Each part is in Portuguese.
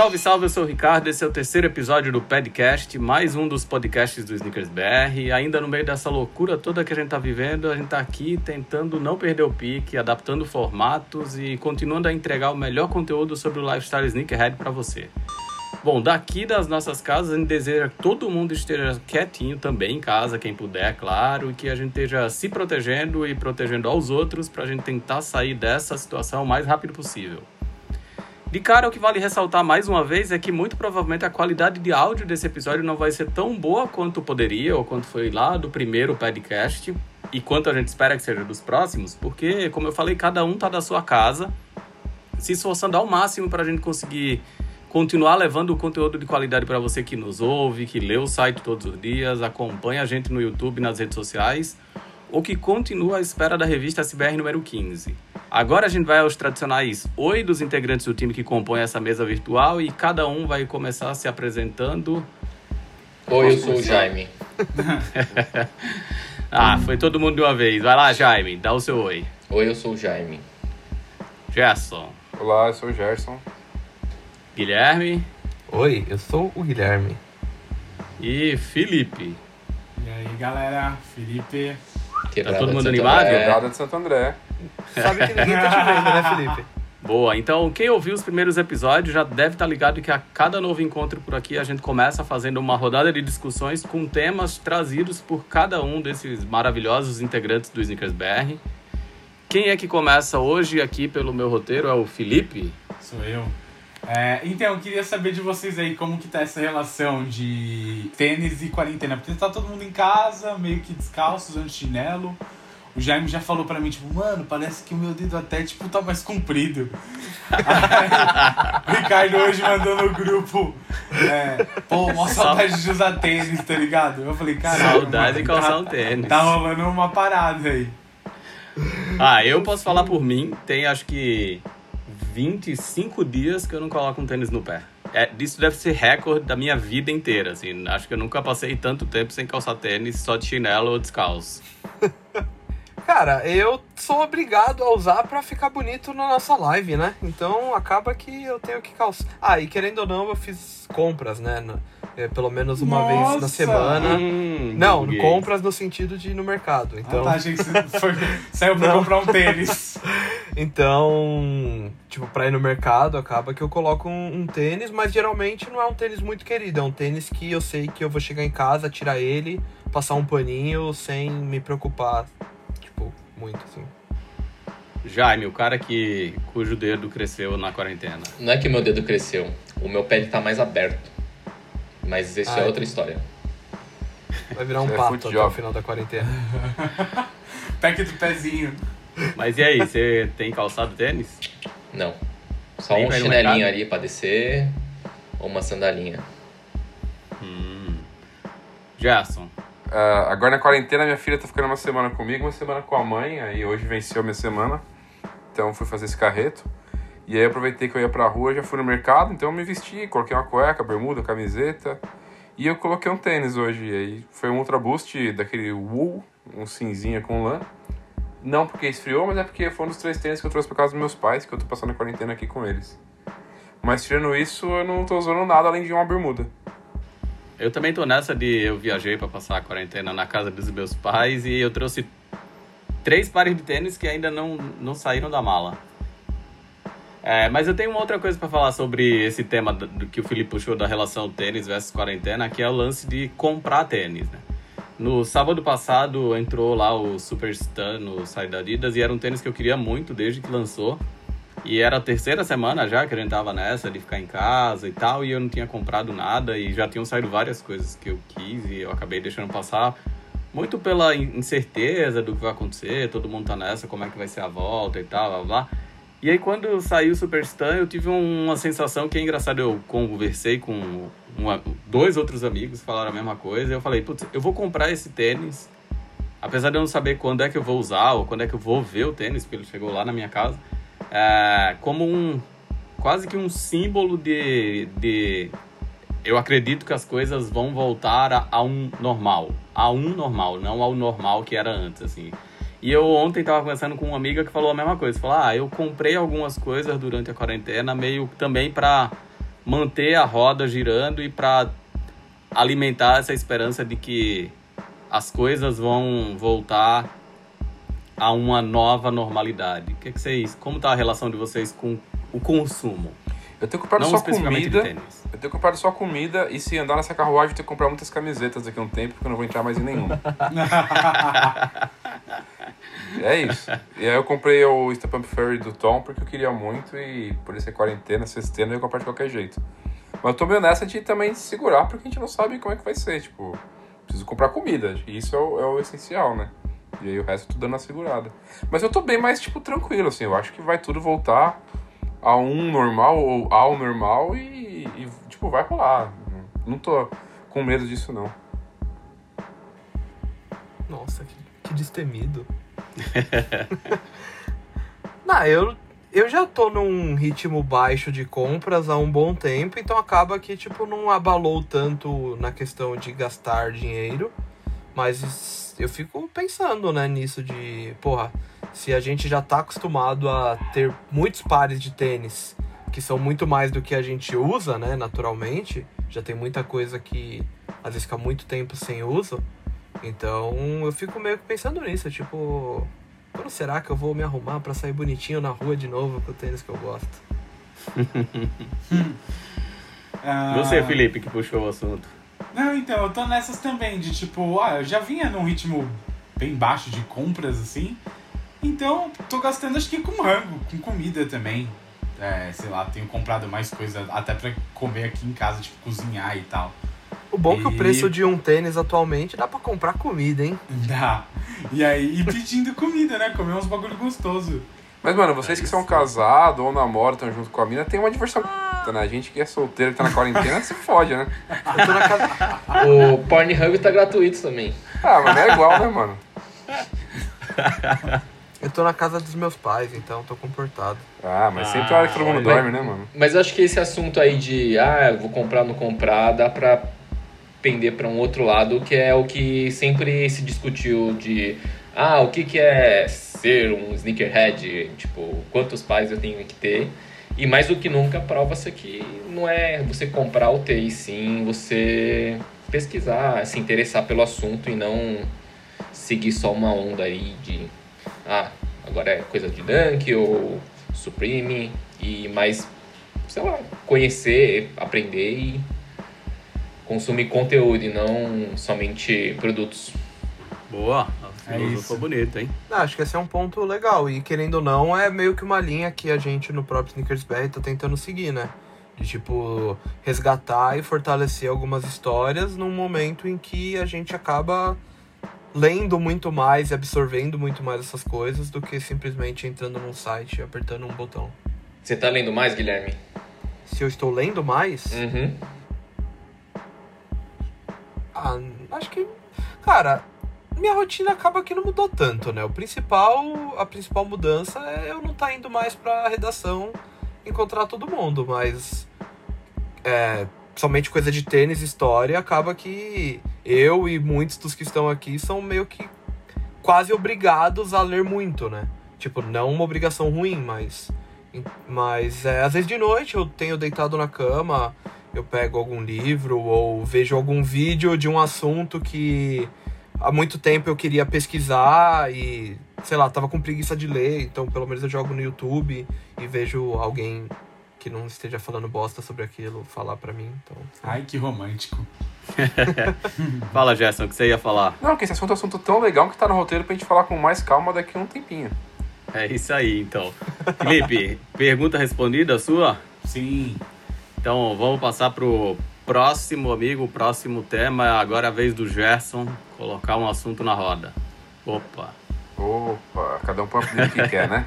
Salve, salve, eu sou o Ricardo, esse é o terceiro episódio do Podcast, mais um dos podcasts do Sneakers BR. E ainda no meio dessa loucura toda que a gente tá vivendo, a gente tá aqui tentando não perder o pique, adaptando formatos e continuando a entregar o melhor conteúdo sobre o lifestyle sneakerhead para você. Bom, daqui das nossas casas, a gente deseja que todo mundo esteja quietinho também em casa, quem puder, claro, e que a gente esteja se protegendo e protegendo aos outros para a gente tentar sair dessa situação o mais rápido possível. De cara, o que vale ressaltar mais uma vez é que muito provavelmente a qualidade de áudio desse episódio não vai ser tão boa quanto poderia, ou quanto foi lá do primeiro podcast, e quanto a gente espera que seja dos próximos, porque, como eu falei, cada um tá da sua casa, se esforçando ao máximo para a gente conseguir continuar levando o conteúdo de qualidade para você que nos ouve, que lê o site todos os dias, acompanha a gente no YouTube, nas redes sociais, ou que continua à espera da revista SBR número 15. Agora a gente vai aos tradicionais oi dos integrantes do time que compõem essa mesa virtual e cada um vai começar se apresentando. Oi, eu sou o Jaime. ah, foi todo mundo de uma vez. Vai lá, Jaime, dá o seu oi. Oi, eu sou o Jaime. Gerson. Olá, eu sou o Gerson. Guilherme. Oi, eu sou o Guilherme. E Felipe. E aí, galera, Felipe. Quebrada tá todo mundo animado? Quebrada de Santo André. Sabe que ninguém tá te vendo, né, Felipe? Boa, então quem ouviu os primeiros episódios já deve estar tá ligado que a cada novo encontro por aqui a gente começa fazendo uma rodada de discussões com temas trazidos por cada um desses maravilhosos integrantes do Snickers BR. Quem é que começa hoje aqui pelo meu roteiro é o Felipe. Sou eu. É, então, eu queria saber de vocês aí como que tá essa relação de tênis e quarentena. Porque tá todo mundo em casa, meio que descalço, usando chinelo. O Jaime já falou pra mim, tipo, mano, parece que o meu dedo até, tipo, tá mais comprido. Aí, o Ricardo hoje mandou no grupo, é, pô, mó saudade de usar tênis, tá ligado? Eu falei, cara... Saudade de calçar tá, um tênis. Tá rolando uma parada aí. Ah, eu posso falar por mim, tem acho que 25 dias que eu não coloco um tênis no pé. É, isso deve ser recorde da minha vida inteira, assim. Acho que eu nunca passei tanto tempo sem calçar tênis, só de chinelo ou descalço. Cara, eu sou obrigado a usar para ficar bonito na nossa live, né? Então acaba que eu tenho que calçar. Ah, e querendo ou não, eu fiz compras, né? É, pelo menos uma Nossa. vez na semana. Hum, não, compras no sentido de ir no mercado. Então... Ah, tá, você foi... saiu pra não. comprar um tênis. então, tipo, pra ir no mercado, acaba que eu coloco um, um, tênis, mas geralmente não é um tênis muito querido. É um tênis que eu sei que eu vou chegar em casa, tirar ele, passar um paninho sem me preocupar, muito assim. Jaime, o cara que cujo dedo cresceu na quarentena. Não é que meu dedo cresceu, o meu pé tá mais aberto. Mas isso ah, é outra história. Vai virar um Isso é pato é até o final da quarentena. Pack do pezinho. Mas e aí, você tem calçado tênis? Não. Só um chinelinho ali pra descer ou uma sandalinha. Hum. Gerson. Uh, agora na quarentena minha filha tá ficando uma semana comigo, uma semana com a mãe, aí hoje venceu minha semana. Então fui fazer esse carreto. E aí aproveitei que eu ia pra rua, já fui no mercado, então eu me vesti, coloquei uma cueca, bermuda, camiseta. E eu coloquei um tênis hoje. E aí foi um Ultra Boost daquele wool, um cinzinha com lã. Não porque esfriou, mas é porque foi um dos três tênis que eu trouxe pra casa dos meus pais, que eu tô passando a quarentena aqui com eles. Mas tirando isso, eu não tô usando nada além de uma bermuda. Eu também tô nessa de eu viajei para passar a quarentena na casa dos meus pais e eu trouxe três pares de tênis que ainda não, não saíram da mala. É, mas eu tenho uma outra coisa para falar sobre esse tema do, que o Felipe puxou da relação tênis versus quarentena, que é o lance de comprar tênis, né? No sábado passado entrou lá o Superstar no site da Adidas e era um tênis que eu queria muito desde que lançou. E era a terceira semana já que a gente tava nessa de ficar em casa e tal, e eu não tinha comprado nada e já tinham saído várias coisas que eu quis e eu acabei deixando passar. Muito pela incerteza do que vai acontecer, todo mundo tá nessa, como é que vai ser a volta e tal, blá blá. E aí quando saiu o Superstar, eu tive uma sensação que é engraçado, eu conversei com uma, dois outros amigos, falaram a mesma coisa, e eu falei, putz, eu vou comprar esse tênis, apesar de eu não saber quando é que eu vou usar ou quando é que eu vou ver o tênis, porque ele chegou lá na minha casa, é, como um, quase que um símbolo de, de, eu acredito que as coisas vão voltar a, a um normal, a um normal, não ao normal que era antes, assim. E eu ontem tava conversando com uma amiga que falou a mesma coisa. Falou: "Ah, eu comprei algumas coisas durante a quarentena meio também para manter a roda girando e para alimentar essa esperança de que as coisas vão voltar a uma nova normalidade. O que, é que vocês, como tá a relação de vocês com o consumo? Eu tenho comprado Não só comida. Eu tenho comprado só comida e se andar nessa carruagem, eu tenho que comprar muitas camisetas daqui a um tempo, porque eu não vou entrar mais em nenhuma. é isso. E aí eu comprei o Step Up Fairy do Tom porque eu queria muito e por isso é quarentena, sextena, eu ia comprar de qualquer jeito. Mas eu tô meio nessa de também segurar porque a gente não sabe como é que vai ser. Tipo, preciso comprar comida. E isso é o, é o essencial, né? E aí o resto tudo dando uma segurada. Mas eu tô bem mais, tipo, tranquilo, assim. Eu acho que vai tudo voltar a um normal ou ao normal e, e tipo, vai rolar. Não tô com medo disso, não. Nossa, que, que destemido. não, eu, eu já tô num ritmo baixo de compras há um bom tempo, então acaba que, tipo, não abalou tanto na questão de gastar dinheiro. Mas eu fico pensando, né, nisso de, porra, se a gente já tá acostumado a ter muitos pares de tênis que são muito mais do que a gente usa, né, naturalmente, já tem muita coisa que às vezes fica muito tempo sem uso. Então eu fico meio que pensando nisso, tipo, quando será que eu vou me arrumar para sair bonitinho na rua de novo com o tênis que eu gosto? Você, Felipe, que puxou o assunto. Não, então, eu tô nessas também, de tipo, ah, eu já vinha num ritmo bem baixo de compras, assim. Então, tô gastando acho que com rango, com comida também. É, sei lá, tenho comprado mais coisa até pra comer aqui em casa, tipo, cozinhar e tal. O bom e... é que o preço de um tênis atualmente dá pra comprar comida, hein? Dá. E aí, e pedindo comida, né? Comer uns bagulho gostoso. Mas, mano, vocês é que são casados ou namoram, estão junto com a mina, tem uma diversão. Né? A gente que é solteiro, que tá na quarentena, se fode, né? Casa... O Pornhub tá gratuito também. Ah, mas não é igual, né, mano? Eu tô na casa dos meus pais, então tô comportado. Ah, mas sempre ah, hora que todo mundo dorme, né, mano? Mas eu acho que esse assunto aí de, ah, vou comprar ou não comprar, dá pra pender para um outro lado, que é o que sempre se discutiu de, ah, o que, que é ser um sneakerhead? Tipo, quantos pais eu tenho que ter? E mais do que nunca, prova-se que não é você comprar ou ter, e sim você pesquisar, se interessar pelo assunto e não seguir só uma onda aí de ah, agora é coisa de Dunk ou Supreme e mais, sei lá, conhecer, aprender e consumir conteúdo e não somente produtos. Boa, a é isso. bonito, hein? acho que esse é um ponto legal e querendo ou não é meio que uma linha que a gente no próprio Sneakers BR tá tentando seguir, né? De tipo resgatar e fortalecer algumas histórias num momento em que a gente acaba lendo muito mais e absorvendo muito mais essas coisas do que simplesmente entrando num site e apertando um botão. Você tá lendo mais, Guilherme? Se eu estou lendo mais? Uhum. Ah, acho que. Cara, minha rotina acaba que não mudou tanto, né? O principal, a principal mudança é eu não estar tá indo mais pra redação encontrar todo mundo, mas. É, somente coisa de tênis, história, acaba que eu e muitos dos que estão aqui são meio que quase obrigados a ler muito, né? Tipo, não uma obrigação ruim, mas. Mas é, às vezes de noite eu tenho deitado na cama, eu pego algum livro ou vejo algum vídeo de um assunto que há muito tempo eu queria pesquisar e, sei lá, tava com preguiça de ler, então pelo menos eu jogo no YouTube e vejo alguém que não esteja falando bosta sobre aquilo falar pra mim. Então, Ai, que romântico. Fala, Gerson, o que você ia falar? Não, que esse assunto é um assunto tão legal que tá no roteiro pra gente falar com mais calma daqui a um tempinho. É isso aí, então. Felipe, pergunta respondida sua? Sim. Então vamos passar pro próximo amigo, próximo tema. Agora é a vez do Gerson colocar um assunto na roda. Opa. Opa, cada um põe o que quer, né?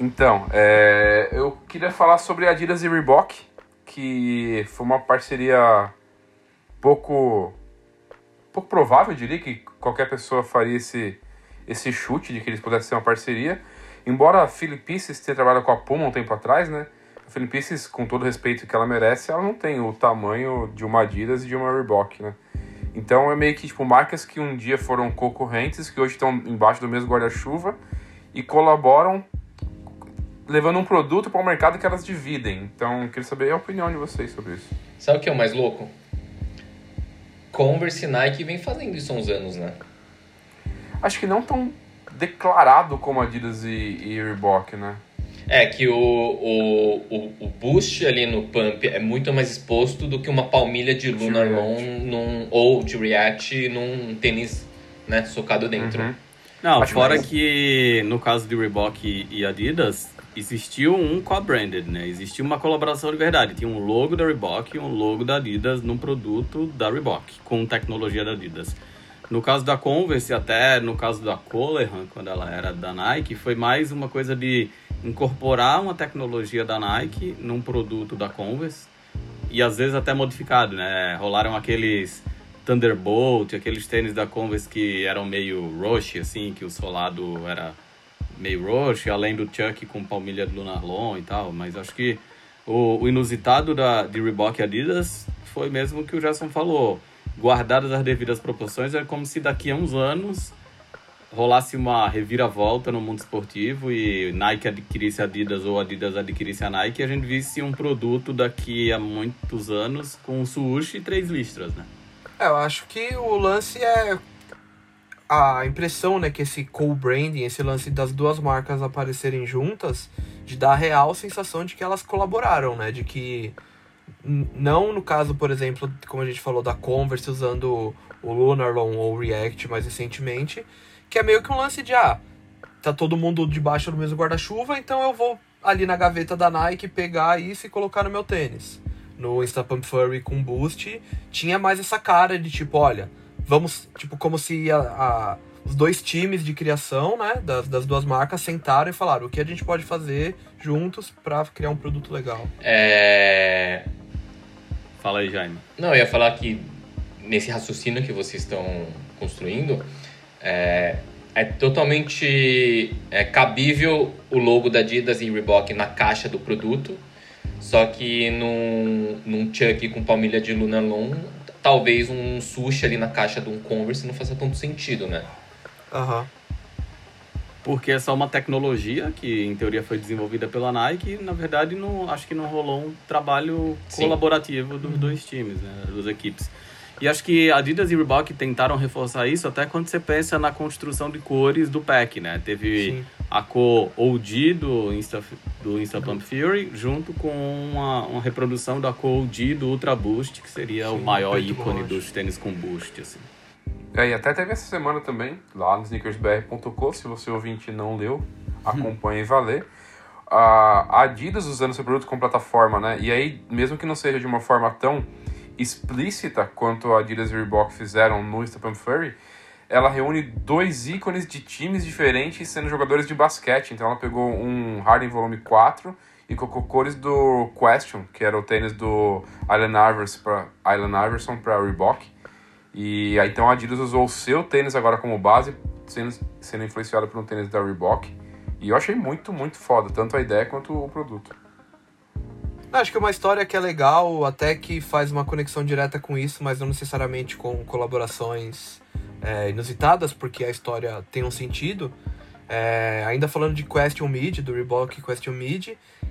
Então, é, eu queria falar sobre Adidas e Reebok, que foi uma parceria pouco, pouco provável, eu diria que qualquer pessoa faria esse, esse chute de que eles pudessem ser uma parceria. Embora a Philippices tenha trabalhado com a Puma um tempo atrás, né? A Philippices, com todo o respeito que ela merece, ela não tem o tamanho de uma Adidas e de uma Reebok, né? Então é meio que tipo marcas que um dia foram concorrentes, que hoje estão embaixo do mesmo guarda-chuva e colaboram levando um produto para o mercado que elas dividem. Então, eu queria saber a opinião de vocês sobre isso. Sabe o que é o mais louco? Converse e Nike vem fazendo isso há uns anos, né? Acho que não tão declarado como Adidas e, e Reebok, né? É que o, o, o, o boost ali no pump é muito mais exposto do que uma palmilha de Lunar Long num, ou de React num tênis né, socado dentro. Uhum. Não, Acho fora mais- que no caso de Reebok e Adidas, existiu um co-branded, né? Existiu uma colaboração de verdade. Tinha um logo da Reebok e um logo da Adidas num produto da Reebok, com tecnologia da Adidas. No caso da Converse, até no caso da Colehan, quando ela era da Nike, foi mais uma coisa de incorporar uma tecnologia da Nike num produto da Converse e às vezes até modificado, né? Rolaram aqueles Thunderbolt, aqueles tênis da Converse que eram meio rush, assim, que o solado era meio rush, além do Chuck com palmilha de Lunar Long e tal, mas acho que o, o inusitado da, de Reebok e Adidas foi mesmo o que o Gerson falou. Guardadas as devidas proporções, é como se daqui a uns anos rolasse uma reviravolta no mundo esportivo e Nike adquirisse Adidas ou Adidas adquirisse a Nike e a gente visse um produto daqui a muitos anos com um swoosh e três listras, né? É, eu acho que o lance é a impressão, né, que esse co-branding, esse lance das duas marcas aparecerem juntas, de dar a real sensação de que elas colaboraram, né, de que não no caso, por exemplo, como a gente falou da Converse usando o Lunarlon ou o React mais recentemente, que é meio que um lance de ah, tá todo mundo debaixo do mesmo guarda-chuva, então eu vou ali na gaveta da Nike pegar isso e colocar no meu tênis. No Insta Pump Furry com Boost, tinha mais essa cara de tipo, olha, vamos, tipo, como se a, a- os dois times de criação, né, das, das duas marcas sentaram e falaram o que a gente pode fazer juntos pra criar um produto legal. É... Fala aí, Jaime. Não, eu ia falar que nesse raciocínio que vocês estão construindo, é, é totalmente é, cabível o logo da Adidas e Reebok na caixa do produto, só que num, num Chuck com palmilha de Luna Long, talvez um sushi ali na caixa de um Converse não faça tanto sentido, né? Aham. Porque é só uma tecnologia que, em teoria, foi desenvolvida pela Nike e, na verdade, não, acho que não rolou um trabalho Sim. colaborativo dos dois times, né, das equipes. E acho que Adidas e Reebok tentaram reforçar isso até quando você pensa na construção de cores do pack, né? Teve Sim. a cor OG do Insta, do Insta Pump Fury junto com uma, uma reprodução da cor OG do Ultra Boost, que seria o Sim, maior preto ícone roxo. dos tênis com boost, assim. É, e até teve essa semana também, lá no sneakersbr.com, se você ouvinte não leu, acompanhe e vá ler. A Adidas usando seu produto como plataforma, né? E aí, mesmo que não seja de uma forma tão explícita quanto a Adidas e Reebok fizeram no Instagram Furry, ela reúne dois ícones de times diferentes sendo jogadores de basquete. Então ela pegou um Harden Volume 4 e colocou cores do Question, que era o tênis do Allen Iverson para Iverson para Reebok. E aí então a Adidas usou o seu tênis agora como base, sendo, sendo influenciado por um tênis da Reebok. E eu achei muito, muito foda, tanto a ideia quanto o produto. Acho que é uma história que é legal, até que faz uma conexão direta com isso, mas não necessariamente com colaborações é, inusitadas, porque a história tem um sentido. É, ainda falando de Question Mid, do Reebok Question Mid,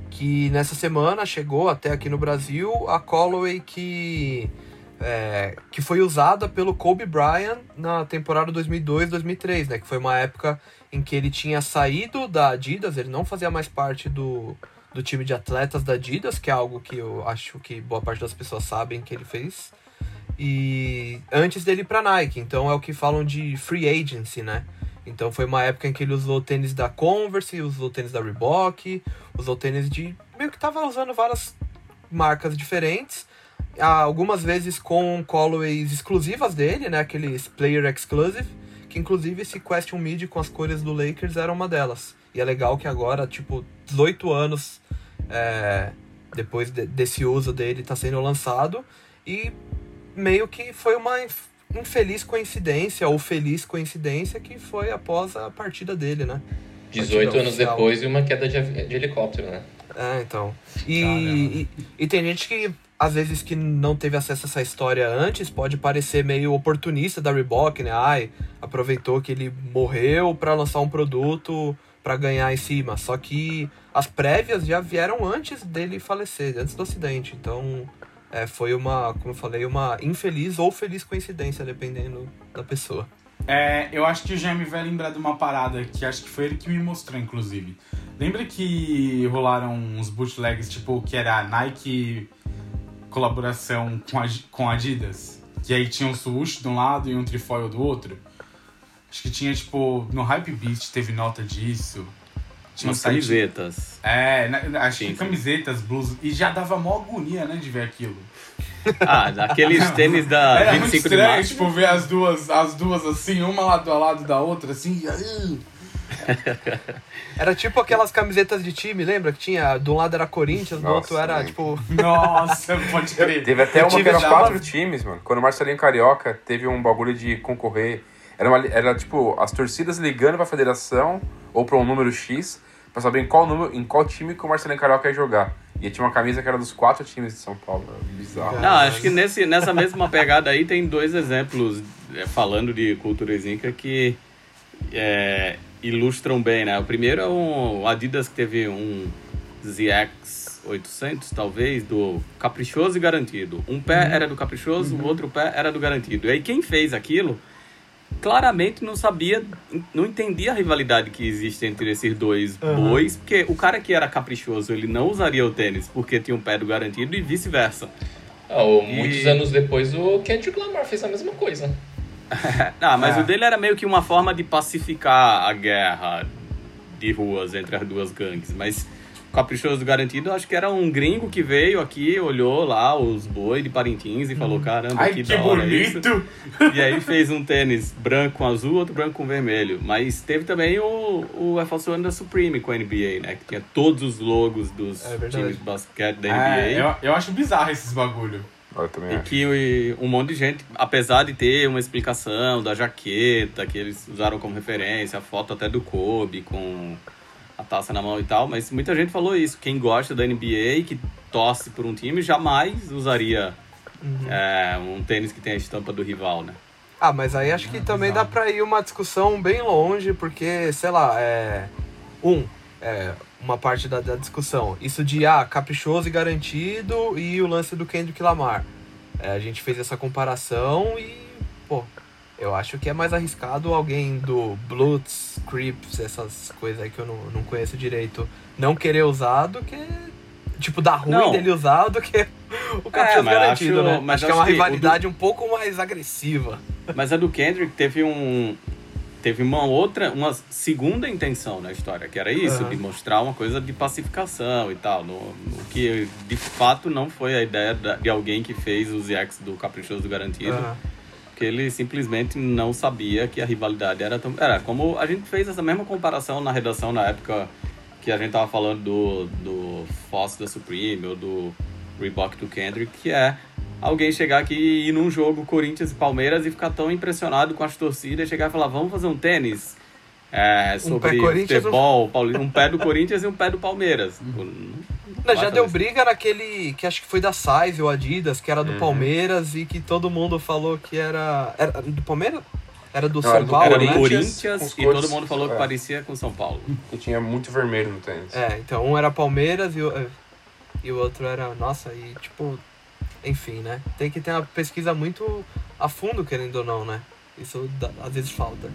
que nessa semana chegou até aqui no Brasil a Callaway que é, que foi usada pelo Kobe Bryant na temporada 2002-2003, né? Que foi uma época em que ele tinha saído da Adidas, ele não fazia mais parte do, do time de atletas da Adidas, que é algo que eu acho que boa parte das pessoas sabem que ele fez. E antes dele ir pra Nike, então é o que falam de free agency, né? Então foi uma época em que ele usou tênis da Converse, usou tênis da Reebok, usou tênis de. meio que tava usando várias marcas diferentes. Algumas vezes com colorways exclusivas dele, né? Aqueles player exclusive. Que inclusive esse Question Mid com as cores do Lakers era uma delas. E é legal que agora, tipo, 18 anos é, depois de, desse uso dele, tá sendo lançado. E meio que foi uma infeliz coincidência, ou feliz coincidência, que foi após a partida dele, né? 18 anos depois e uma queda de, de helicóptero, né? É, então. E, e, e, tem gente que, às vezes, que não teve acesso a essa história antes, pode parecer meio oportunista da Reebok, né? Ai, aproveitou que ele morreu para lançar um produto para ganhar em cima. Só que as prévias já vieram antes dele falecer, antes do acidente. Então, é, foi uma, como eu falei, uma infeliz ou feliz coincidência, dependendo da pessoa. É, eu acho que o Jaime vai lembrar de uma parada que acho que foi ele que me mostrou, inclusive. Lembra que rolaram uns bootlegs, tipo, que era Nike colaboração com, a, com Adidas? Que aí tinha um swoosh de um lado e um trifoil do outro? Acho que tinha, tipo, no Hype Beast teve nota disso. Tinha Umas camisetas. É, acho sim, que camisetas, blusas. E já dava mó agonia, né, de ver aquilo. Ah, aqueles tênis da Era 25 muito estranho, de março. tipo, ver as duas, as duas assim, uma lado a lado da outra, assim. Era tipo aquelas camisetas de time, lembra? Que tinha, de um lado era Corinthians, do outro era tipo. Nossa, pode crer. Teve até uma que era quatro times, mano. Quando o Marcelinho Carioca teve um bagulho de concorrer. Era, uma, era tipo, as torcidas ligando pra federação ou pra um número X pra saber em qual, número, em qual time que o Marcelinho Carioca ia jogar. E tinha uma camisa que era dos quatro times de São Paulo. Bizarro. Não, acho que nesse, nessa mesma pegada aí tem dois exemplos é, falando de cultura zinca que é, ilustram bem, né? O primeiro é um Adidas que teve um ZX 800, talvez, do caprichoso e garantido. Um pé uhum. era do caprichoso, uhum. o outro pé era do garantido. E aí quem fez aquilo claramente não sabia, não entendia a rivalidade que existe entre esses dois uhum. bois, porque o cara que era caprichoso, ele não usaria o tênis porque tinha um pé do garantido e vice-versa. Ah, muitos anos depois o Kendrick Lamar fez a mesma coisa. ah, mas é. o dele era meio que uma forma de pacificar a guerra de ruas entre as duas gangues, mas Caprichoso Garantido, acho que era um gringo que veio aqui, olhou lá os boi de Parintins e falou: caramba, Ai, que, que bonito! Isso. E aí fez um tênis branco com azul, outro branco com vermelho. Mas teve também o, o One da Supreme com a NBA, né? Que tinha todos os logos dos é times de basquete da NBA. É, eu, eu acho bizarro esses bagulho. E que um monte de gente, apesar de ter uma explicação da jaqueta que eles usaram como referência, a foto até do Kobe com a taça na mão e tal, mas muita gente falou isso. Quem gosta da NBA, que torce por um time, jamais usaria uhum. é, um tênis que tem a estampa do rival, né? Ah, mas aí acho que também dá pra ir uma discussão bem longe, porque, sei lá, é. Um, é, uma parte da, da discussão. Isso de, ah, caprichoso e garantido e o lance do Kendrick Lamar. É, a gente fez essa comparação e, pô, eu acho que é mais arriscado alguém do Bloods, Crips, essas coisas aí que eu não, não conheço direito, não querer usar do que. Tipo, dar ruim não. dele usar do que o Caprichoso é, garantido, acho, né? Mas acho que é uma rivalidade do... um pouco mais agressiva. Mas a do Kendrick teve um. Teve uma outra, uma segunda intenção na história, que era isso, uhum. de mostrar uma coisa de pacificação e tal. No, no que de fato não foi a ideia de alguém que fez os ZX do Caprichoso Garantido. Uhum porque ele simplesmente não sabia que a rivalidade era tão. Era como a gente fez essa mesma comparação na redação na época que a gente tava falando do, do Foss da Supreme ou do Reebok do Kendrick, que é alguém chegar aqui e ir num jogo Corinthians e Palmeiras e ficar tão impressionado com as torcidas e chegar e falar: vamos fazer um tênis é, sobre um futebol, um... um pé do Corinthians e um pé do Palmeiras. Uhum. Não, já deu briga naquele que acho que foi da Size ou Adidas, que era do uhum. Palmeiras e que todo mundo falou que era. Era do Palmeiras? Era do Não, São era do Paulo, era do né? Corinthians e todo mundo falou é. que parecia com São Paulo. Que tinha muito vermelho no tênis. É, então um era Palmeiras e o, e o outro era. Nossa, e tipo. enfim, né? Tem que ter uma pesquisa muito a fundo, querendo ou não, né? Isso às vezes falta.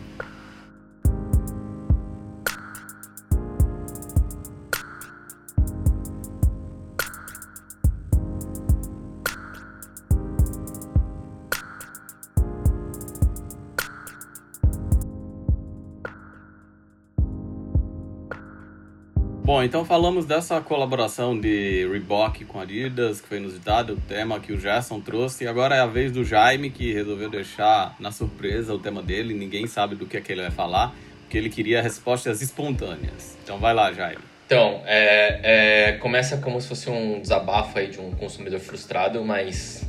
Bom, então falamos dessa colaboração de Reebok com Adidas, que foi inusitada, o tema que o Gerson trouxe. E agora é a vez do Jaime, que resolveu deixar na surpresa o tema dele. Ninguém sabe do que é que ele vai falar, porque ele queria respostas espontâneas. Então vai lá, Jaime. Então, é, é, começa como se fosse um desabafo aí de um consumidor frustrado, mas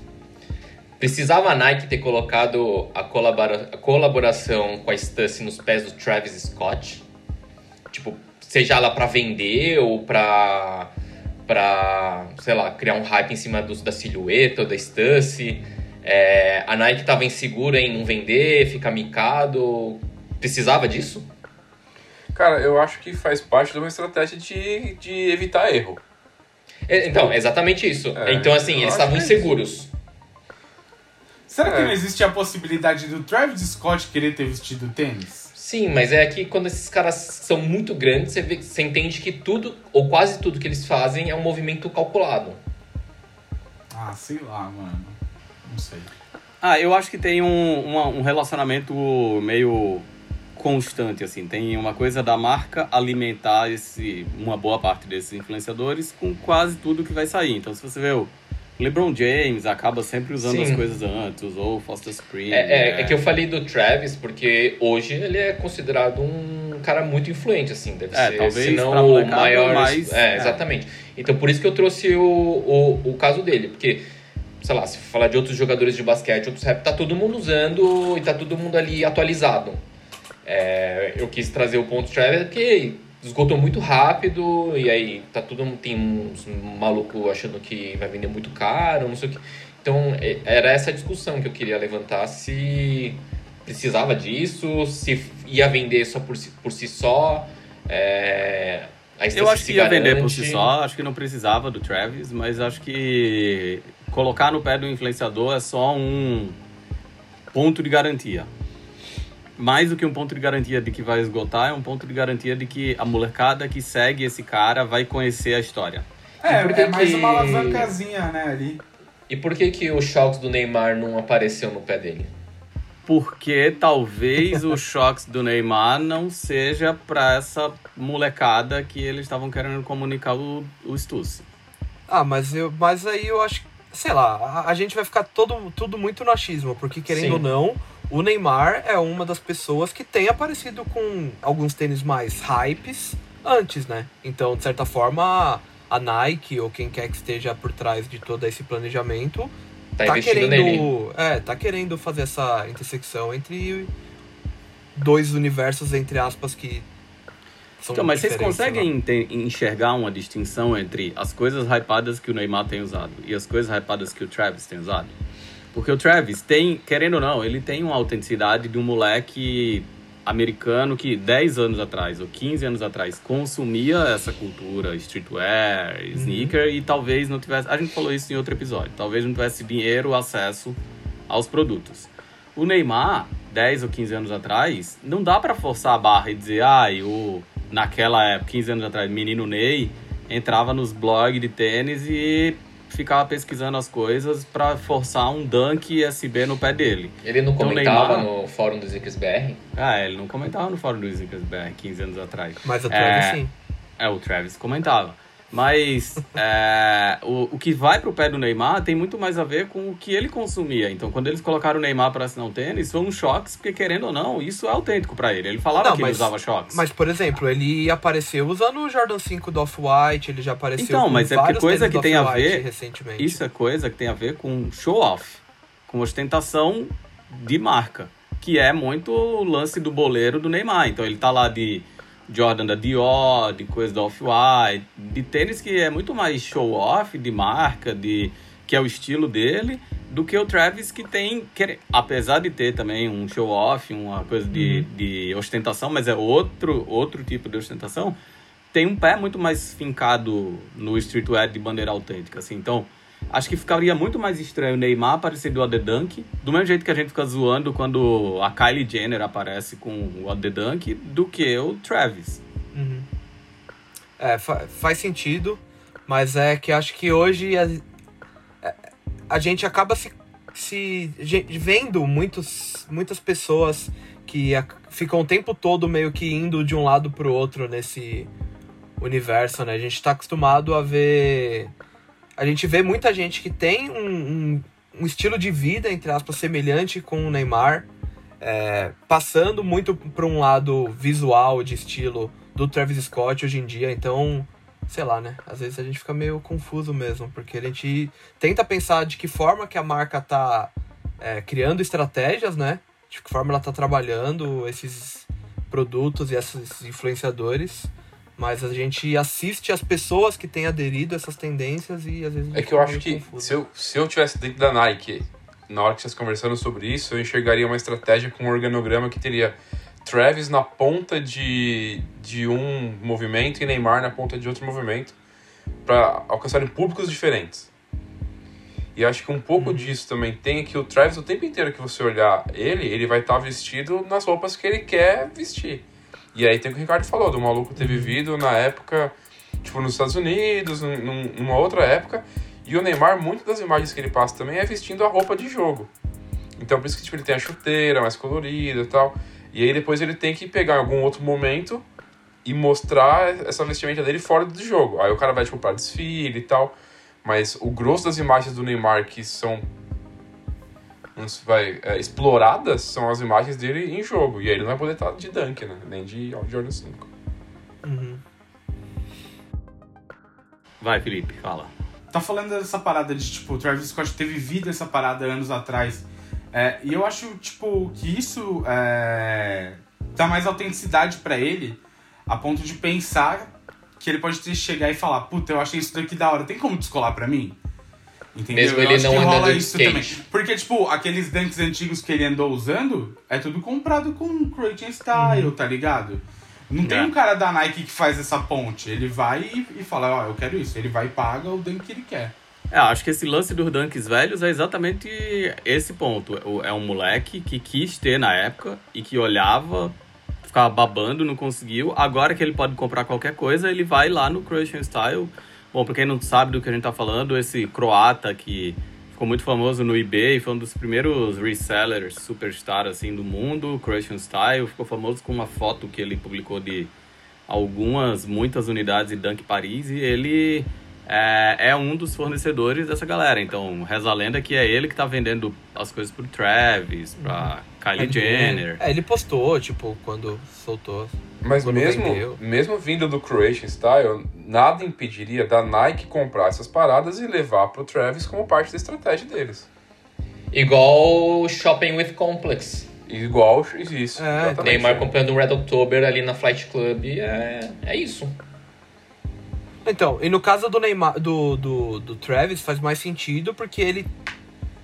precisava a Nike ter colocado a, colabora, a colaboração com a Stussy nos pés do Travis Scott? Tipo, seja ela pra vender ou pra, pra sei lá, criar um hype em cima do, da silhueta ou da Stussy. É, a Nike tava insegura em não vender, ficar micado. Precisava disso? Cara, eu acho que faz parte de uma estratégia de, de evitar erro. É, Então, exatamente isso. É, então, assim, eles estavam é inseguros. Será que É. não existe a possibilidade do Travis Scott querer ter vestido tênis? Sim, mas é que quando esses caras são muito grandes, você, vê, você entende que tudo, ou quase tudo que eles fazem é um movimento calculado. Ah, sei lá, mano. Não sei. Ah, eu acho que tem um, uma- um relacionamento meio constante, assim. Tem uma coisa da marca alimentar esse, uma boa parte desses influenciadores com quase tudo que vai sair. Então, se você vê o LeBron James acaba sempre usando Sim. as coisas antes, usou o Foster Spring. É, é- é que eu falei do Travis porque hoje ele é considerado um cara muito influente, assim. Deve É, ser, talvez se não o maior. mas- é, é. exatamente. Então por isso que eu trouxe o, o, o caso dele. Porque, sei lá, se falar de outros jogadores de basquete, outros rap, tá todo mundo usando e tá todo mundo ali atualizado. É, eu quis trazer o ponto Travis porque esgotou muito rápido e aí tá tudo tem uns maluco achando que vai vender muito caro, não sei o que. Então é- era essa discussão que eu queria levantar se precisava disso, se ia vender só por si, por si só. É, Eu acho que ia vender por garante. si só, acho que não precisava do Travis, mas acho que colocar no pé do influenciador é só um ponto de garantia. Mais do que um ponto de garantia de que vai esgotar, é um ponto de garantia de que a molecada que segue esse cara vai conhecer a história. É, é mais que- uma alavancazinha, né, ali. E por que que o Shocks do Neymar não apareceu no pé dele? Porque talvez o choques do Neymar não seja pra essa molecada que eles estavam querendo comunicar o, o Stussy. Ah, mas, eu, mas aí eu acho que, sei lá, a, a gente vai ficar todo, tudo muito no achismo, porque querendo Sim. ou não, o Neymar é uma das pessoas que tem aparecido com alguns tênis mais hypes antes, né? Então, de certa forma, a Nike ou quem quer que esteja por trás de todo esse planejamento Tá, tá querendo, nele. é, tá querendo fazer essa intersecção entre dois universos entre aspas que são Então, mas vocês conseguem ente- enxergar uma distinção entre as coisas hypadas que o Neymar tem usado e as coisas hypadas que o Travis tem usado? Porque o Travis tem, querendo ou não, ele tem uma autenticidade de um moleque americano que 10 anos atrás ou 15 anos atrás consumia essa cultura streetwear, Uhum. sneaker e talvez não tivesse, a gente falou isso em outro episódio, talvez não tivesse dinheiro, acesso aos produtos. O Neymar, 10 ou 15 anos atrás, não dá pra forçar a barra e dizer, ai, o naquela época, 15 anos atrás, menino Ney entrava nos blogs de tênis e ficava pesquisando as coisas pra forçar um dunk SB no pé dele. Ele não Então, comentava Neymar- no fórum do Zickers BR? Ah, ele não comentava no fórum do Snickers BR 15 anos atrás. Mas o Travis É. sim. É, o Travis comentava. Mas é, o, o que vai pro pé do Neymar tem muito mais a ver com o que ele consumia. Então, quando eles colocaram o Neymar para assinar o tênis, foi um choque, porque querendo ou não, isso é autêntico para ele. Ele falava Não, que mas- ele usava choques. Mas, por exemplo, ele apareceu usando o Jordan 5 do Off-White, ele já apareceu Então, mas é porque coisa que tem a ver- recentemente. Isso é coisa que tem a ver com show-off, com ostentação de marca, que é muito o lance do boleiro do Neymar. Então ele tá lá de Jordan da Dior, de coisa da Off-White, de tênis que é muito mais show-off, de marca, de que é o estilo dele, do que o Travis que tem, quer- apesar de ter também um show-off, uma coisa de, de ostentação, mas é outro, outro tipo de ostentação, tem um pé muito mais fincado no streetwear de bandeira autêntica, assim. Então, Acho que ficaria muito mais estranho o Neymar aparecer do Adedunk, do mesmo jeito que a gente fica zoando quando a Kylie Jenner aparece com o Adedunk, do que o Travis. Uhum. É, fa faz sentido, mas é que acho que hoje a, a gente acaba se, se vendo muitos, muitas pessoas que a, ficam o tempo todo meio que indo de um lado pro outro nesse universo, né? A gente tá acostumado a ver. A gente vê muita gente que tem um, um, um estilo de vida, entre aspas, semelhante com o Neymar, é, passando muito para um lado visual de estilo do Travis Scott hoje em dia, então, sei lá, né? Às vezes a gente fica meio confuso mesmo, porque a gente tenta pensar de que forma que a marca tá é, criando estratégias, né? De que forma ela tá trabalhando esses produtos e esses influenciadores. Mas a gente assiste as pessoas que têm aderido a essas tendências e às vezes. É que eu acho que se eu, se eu tivesse dentro da Nike, na hora que vocês conversando sobre isso, eu enxergaria uma estratégia com um organograma que teria Travis na ponta de, de um movimento e Neymar na ponta de outro movimento para alcançarem públicos diferentes. E acho que um pouco uhum. disso também tem que o Travis, o tempo inteiro que você olhar ele, ele vai estar tá vestido nas roupas que ele quer vestir. E aí tem o que o Ricardo falou, do maluco ter vivido na época, tipo, nos Estados Unidos, num, numa outra época. E o Neymar, muitas das imagens que ele passa também é vestindo a roupa de jogo. Então por isso que tipo, ele tem a chuteira mais colorida e tal. E aí depois ele tem que pegar em algum outro momento e mostrar essa vestimenta dele fora do jogo. Aí o cara vai, tipo, pra desfile e tal. Mas o grosso das imagens do Neymar que são vai, é, exploradas são as imagens dele em jogo. E aí ele não vai poder estar de Dunk, né? Nem de Jordan 5. Uhum. Vai, Felipe, fala. Tá falando dessa parada de, tipo, o Travis Scott ter vivido essa parada anos atrás. É, e eu acho, tipo, que isso é, dá mais autenticidade para ele, a ponto de pensar que ele pode ter chegar e falar, puta, eu achei isso daqui da hora, tem como descolar para mim? Entendeu? Mesmo ele não rola isso skate. também. Porque, tipo, aqueles dunks antigos que ele andou usando, é tudo comprado com Croatian Style, uhum. tá ligado? Não é. tem um cara da Nike que faz essa ponte. Ele vai e, e fala, ó, oh, eu quero isso. Ele vai e paga o dunk que ele quer. É, acho que esse lance dos dunks velhos é exatamente esse ponto. É um moleque que quis ter na época e que olhava, ficava babando, não conseguiu. Agora que ele pode comprar qualquer coisa, ele vai lá no Croatian Style Bom, pra quem não sabe do que a gente tá falando, esse croata que ficou muito famoso no eBay, foi um dos primeiros resellers superstar assim do mundo, Croatian Style, ficou famoso com uma foto que ele publicou de algumas, muitas unidades de Dunk Paris e ele é, é, um dos fornecedores dessa galera. Então, reza a lenda que é ele que tá vendendo as coisas pro Travis, pra uhum. Kylie Jenner. É, ele postou, tipo, quando soltou. Mas mesmo, mesmo vindo do Croatian Style, nada impediria da Nike comprar essas paradas e levar pro Travis como parte da estratégia deles. Igual Shopping with Complex. Igual isso. É, Neymar comprando um Red October ali na Flight Club, é, é isso. Então, e no caso do Neymar, do, do, do Travis faz mais sentido porque ele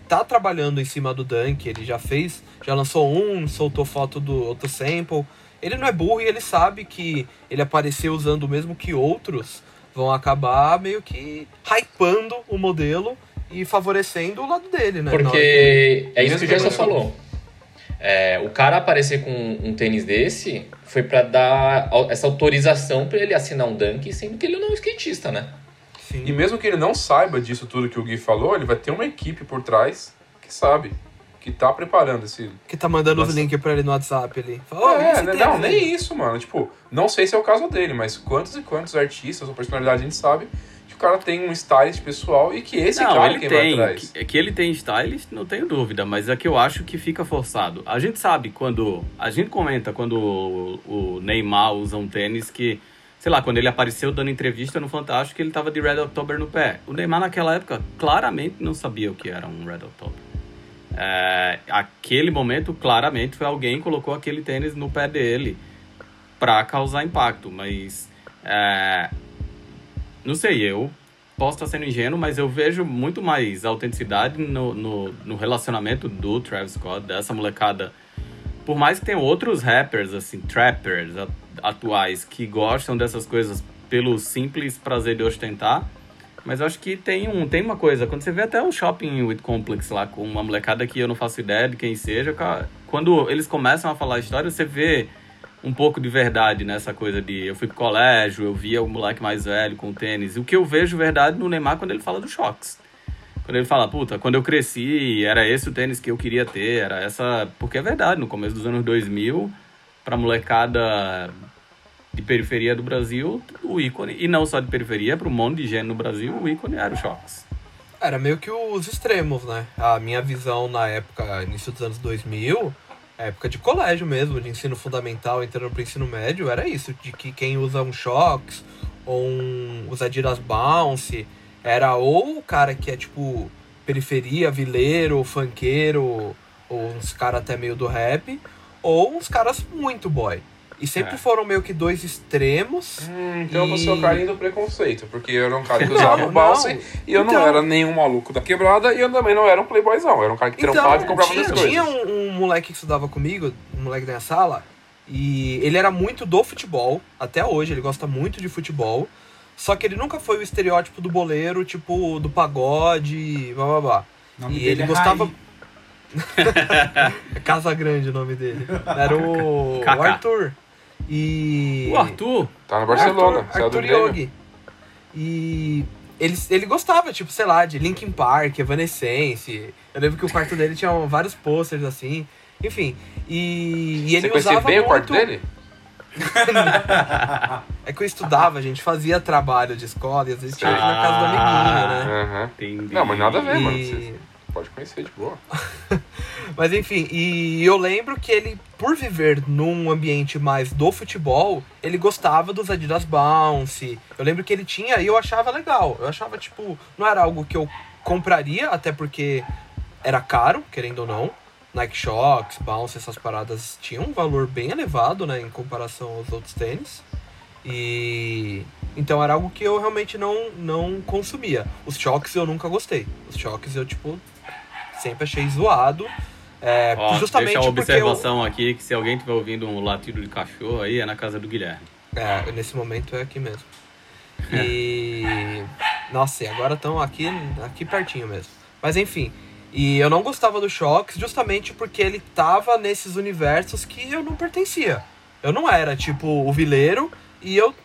tá trabalhando em cima do Dunk, ele já fez, já lançou um, soltou foto do outro sample, ele não é burro e ele sabe que ele aparecer usando o mesmo que outros vão acabar meio que hypando o modelo e favorecendo o lado dele, né? Porque é isso que o Gerson falou. É, o cara aparecer com um tênis desse foi para dar essa autorização para ele assinar um dunk, sendo que ele não é um skatista, né? Sim. E mesmo que ele não saiba disso tudo que o Gui falou, ele vai ter uma equipe por trás que sabe que tá preparando esse. Que tá mandando os links pra ele no WhatsApp ali. oh, é, né, não, nem isso, mano. Tipo, não sei se é o caso dele, mas quantos e quantos artistas ou personalidades a gente sabe que o cara tem um stylist pessoal e que esse não, cara é quem tem, vai atrás. Que, que ele tem stylist, não tenho dúvida, mas é que eu acho que fica forçado. A gente sabe quando. A gente comenta quando o, o Neymar usa um tênis que sei lá, quando ele apareceu dando entrevista no Fantástico, ele tava de Red October no pé. O Neymar naquela época claramente não sabia o que era um Red October. É, aquele momento, claramente, foi alguém que colocou aquele tênis no pé dele para causar impacto, mas é, não sei, eu posso estar sendo ingênuo, mas eu vejo muito mais autenticidade no, no, no, relacionamento do Travis Scott, dessa molecada. Por mais que tenha outros rappers, assim, trappers atuais, que gostam dessas coisas pelo simples prazer de ostentar, Mas eu acho que tem, um, tem uma coisa, quando você vê até o shopping with complex lá, com uma molecada que eu não faço ideia de quem seja, quando eles começam a falar a história, você vê um pouco de verdade nessa coisa de eu fui pro colégio, eu via o moleque mais velho com tênis. O que eu vejo verdade no Neymar quando ele fala dos choques. Quando ele fala, puta, quando eu cresci, era esse o tênis que eu queria ter, era essa. Porque é verdade, no começo dos anos 2000, pra molecada de periferia do Brasil, o ícone, e não só de periferia, para um monte de gente no Brasil, o ícone era o Shox. Era meio que os extremos, né? A minha visão na época, início dos anos 2000, época de colégio mesmo, de ensino fundamental, entrando pro ensino médio, era isso, de que quem usa um Shox ou um, os Adidas Bounce, era ou o cara que é tipo periferia, vileiro, funkeiro, ou uns caras até meio do rap, ou uns caras muito boy. E sempre é. foram meio que dois extremos. Hum, então e... você é o carinho do preconceito, porque eu era um cara que usava o balsa e eu então... não era nenhum maluco da quebrada e eu também não era um playboyzão. Eu era um cara que então, trampava e comprava tinha, coisas. Tinha um, um, moleque que estudava comigo, um moleque da minha sala, e ele era muito do futebol, até hoje, ele gosta muito de futebol. Só que ele nunca foi o estereótipo do boleiro, tipo, do pagode, blá blá blá. E ele é gostava. Raí. Casa Grande o nome dele. Era o, o Arthur. E. O Arthur? Tá no Barcelona, Arthur, Arthur Yogi. E ele, ele gostava, tipo, sei lá, de Linkin Park, Evanescence. Eu lembro que o quarto dele tinha vários posters assim. Enfim. E, e ele Você usava bem muito... o quarto dele? é que eu estudava, a gente fazia trabalho de escola e às vezes tinha ah, na casa do amiguinho, né? Uhum. Não, mas nada a ver, e... mano. Pode conhecer de boa. Mas enfim, e eu lembro que ele, por viver num ambiente mais do futebol, ele gostava dos Adidas Bounce. Eu lembro que ele tinha e eu achava legal. Eu achava, tipo, não era algo que eu compraria, até porque era caro, querendo ou não. Nike Shox, Bounce, essas paradas tinham um valor bem elevado, né, em comparação aos outros tênis. E então era algo que eu realmente não não consumia. Os choques eu nunca gostei. Os choques eu tipo sempre achei zoado. É, Ó, justamente deixa uma observação eu... aqui que se alguém estiver ouvindo um latido de cachorro aí é na casa do Guilherme. É, nesse momento é aqui mesmo. E nossa, e agora estão aqui aqui pertinho mesmo. Mas enfim, e eu não gostava do Shox justamente porque ele tava nesses universos que eu não pertencia. Eu não era tipo o vileiro e eu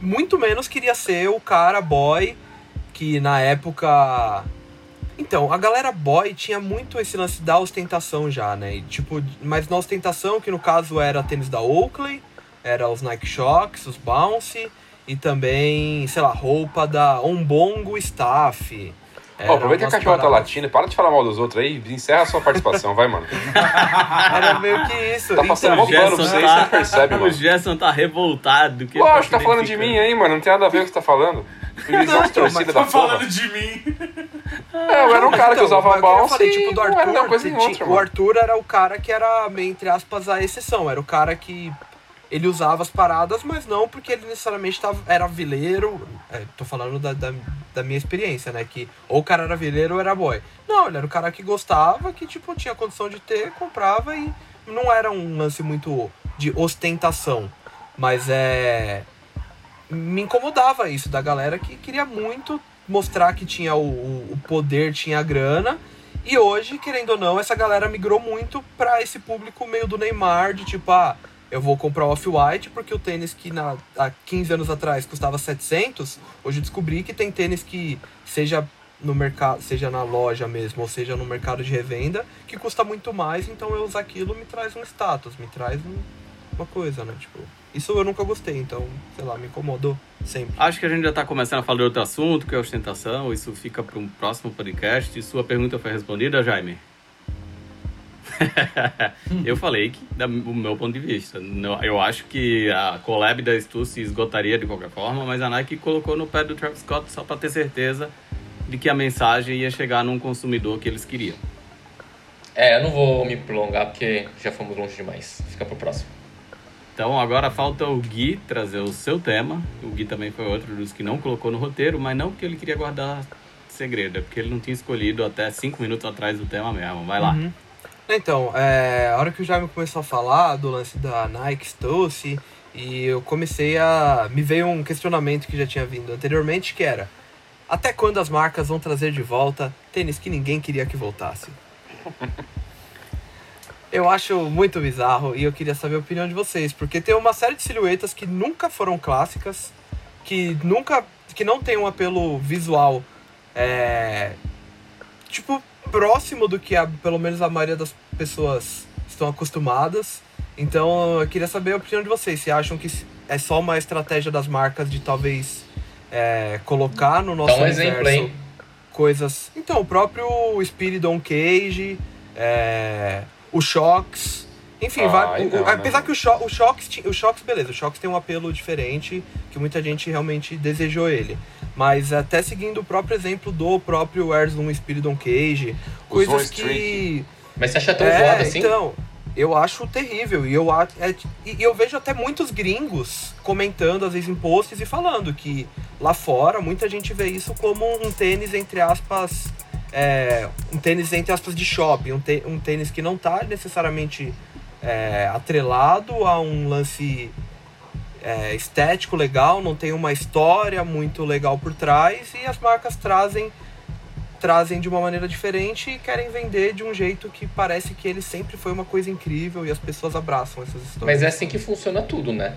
muito menos queria ser o cara boy que na época então, a galera boy tinha muito esse lance da ostentação já, né? E, tipo, mas na ostentação, que no caso era tênis da Oakley, era os Nike Shox, os Bounce, e também, sei lá, roupa da Ombongo Staff. Oh, aproveita que a cachorra tá latina, para de falar mal dos outros aí, encerra a sua participação, vai, mano. Era meio que isso. Tá passando então, pano pra você tá... você percebe, mano. O Gerson tá revoltado. Que Lógico, tá, tá falando de mim aí, mano, não tem nada a ver com o que você tá falando. De torcida da tá falando de mim. É, eu era um cara então, que usava bounce falei, tipo, do Arthur, coisa em outra, O Arthur era o cara que era, entre aspas, a exceção. Era o cara que ele usava as paradas, mas não porque ele necessariamente tava, era vileiro. É, tô falando da, da, da, minha experiência, né? Que ou o cara era vileiro ou era boy. Não, ele era o cara que gostava, que tipo, tinha condição de ter, comprava e não era um lance muito de ostentação. Mas é me incomodava isso da galera que queria muito mostrar que tinha o, o poder, tinha a grana. E hoje, querendo ou não, essa galera migrou muito para esse público meio do Neymar, de tipo, ah, eu vou comprar Off-White porque o tênis que na, há 15 anos atrás custava 700, hoje descobri que tem tênis que seja no mercado, seja na loja mesmo, ou seja no mercado de revenda, que custa muito mais, então eu usar aquilo me traz um status, me traz um, uma coisa, né? Tipo, isso eu nunca gostei, então, sei lá, me incomodou sempre. Acho que a gente já está começando a falar de outro assunto, que é ostentação. Isso fica para um próximo podcast. Sua pergunta foi respondida, Jaime? eu falei que, do meu ponto de vista, eu acho que a collab da Stu se esgotaria de qualquer forma, mas a Nike colocou no pé do Travis Scott só para ter certeza de que a mensagem ia chegar num consumidor que eles queriam. É, eu não vou me prolongar porque já fomos longe demais. Fica pro próximo. Então agora falta o Gui trazer o seu tema. O Gui também foi outro dos que não colocou no roteiro, mas não porque ele queria guardar segredo, é porque ele não tinha escolhido até cinco minutos atrás do tema mesmo. Vai lá. Uhum. Então, é, a hora que o Jaime começou a falar do lance da Nike Stussy, e eu comecei a. Me veio um questionamento que já tinha vindo anteriormente, que era. Até quando as marcas vão trazer de volta tênis que ninguém queria que voltasse? Eu acho muito bizarro e eu queria saber a opinião de vocês, porque tem uma série de silhuetas que nunca foram clássicas, que nunca. que não tem um apelo visual é, tipo, próximo do que a, pelo menos a maioria das pessoas estão acostumadas. Então eu queria saber a opinião de vocês. Se acham que é só uma estratégia das marcas de talvez é, colocar no nosso Dá um universo exemplo, hein? coisas. Então, o próprio Spiridon Cage, é, o Shox. Enfim, Ah, vai, o- não, o- apesar né? que o, Sho, o Shox, o Shox, beleza, o Shox tem um apelo diferente, que muita gente realmente desejou ele. Mas até seguindo o próprio exemplo do próprio Erzlum Spiridon Cage, coisas que. Mas você acha tão É, zoado assim? então, eu acho terrível. E eu, é- e eu vejo até muitos gringos comentando, às vezes, em posts e falando que lá fora muita gente vê isso como um tênis, entre aspas. É, um tênis, entre aspas, de shopping. Um, tê- um tênis que não tá necessariamente é, atrelado a um lance é, estético legal, não tem uma história muito legal por trás e as marcas trazem trazem de uma maneira diferente e querem vender de um jeito que parece que ele sempre foi uma coisa incrível e as pessoas abraçam essas histórias. Mas é assim que funciona tudo, né?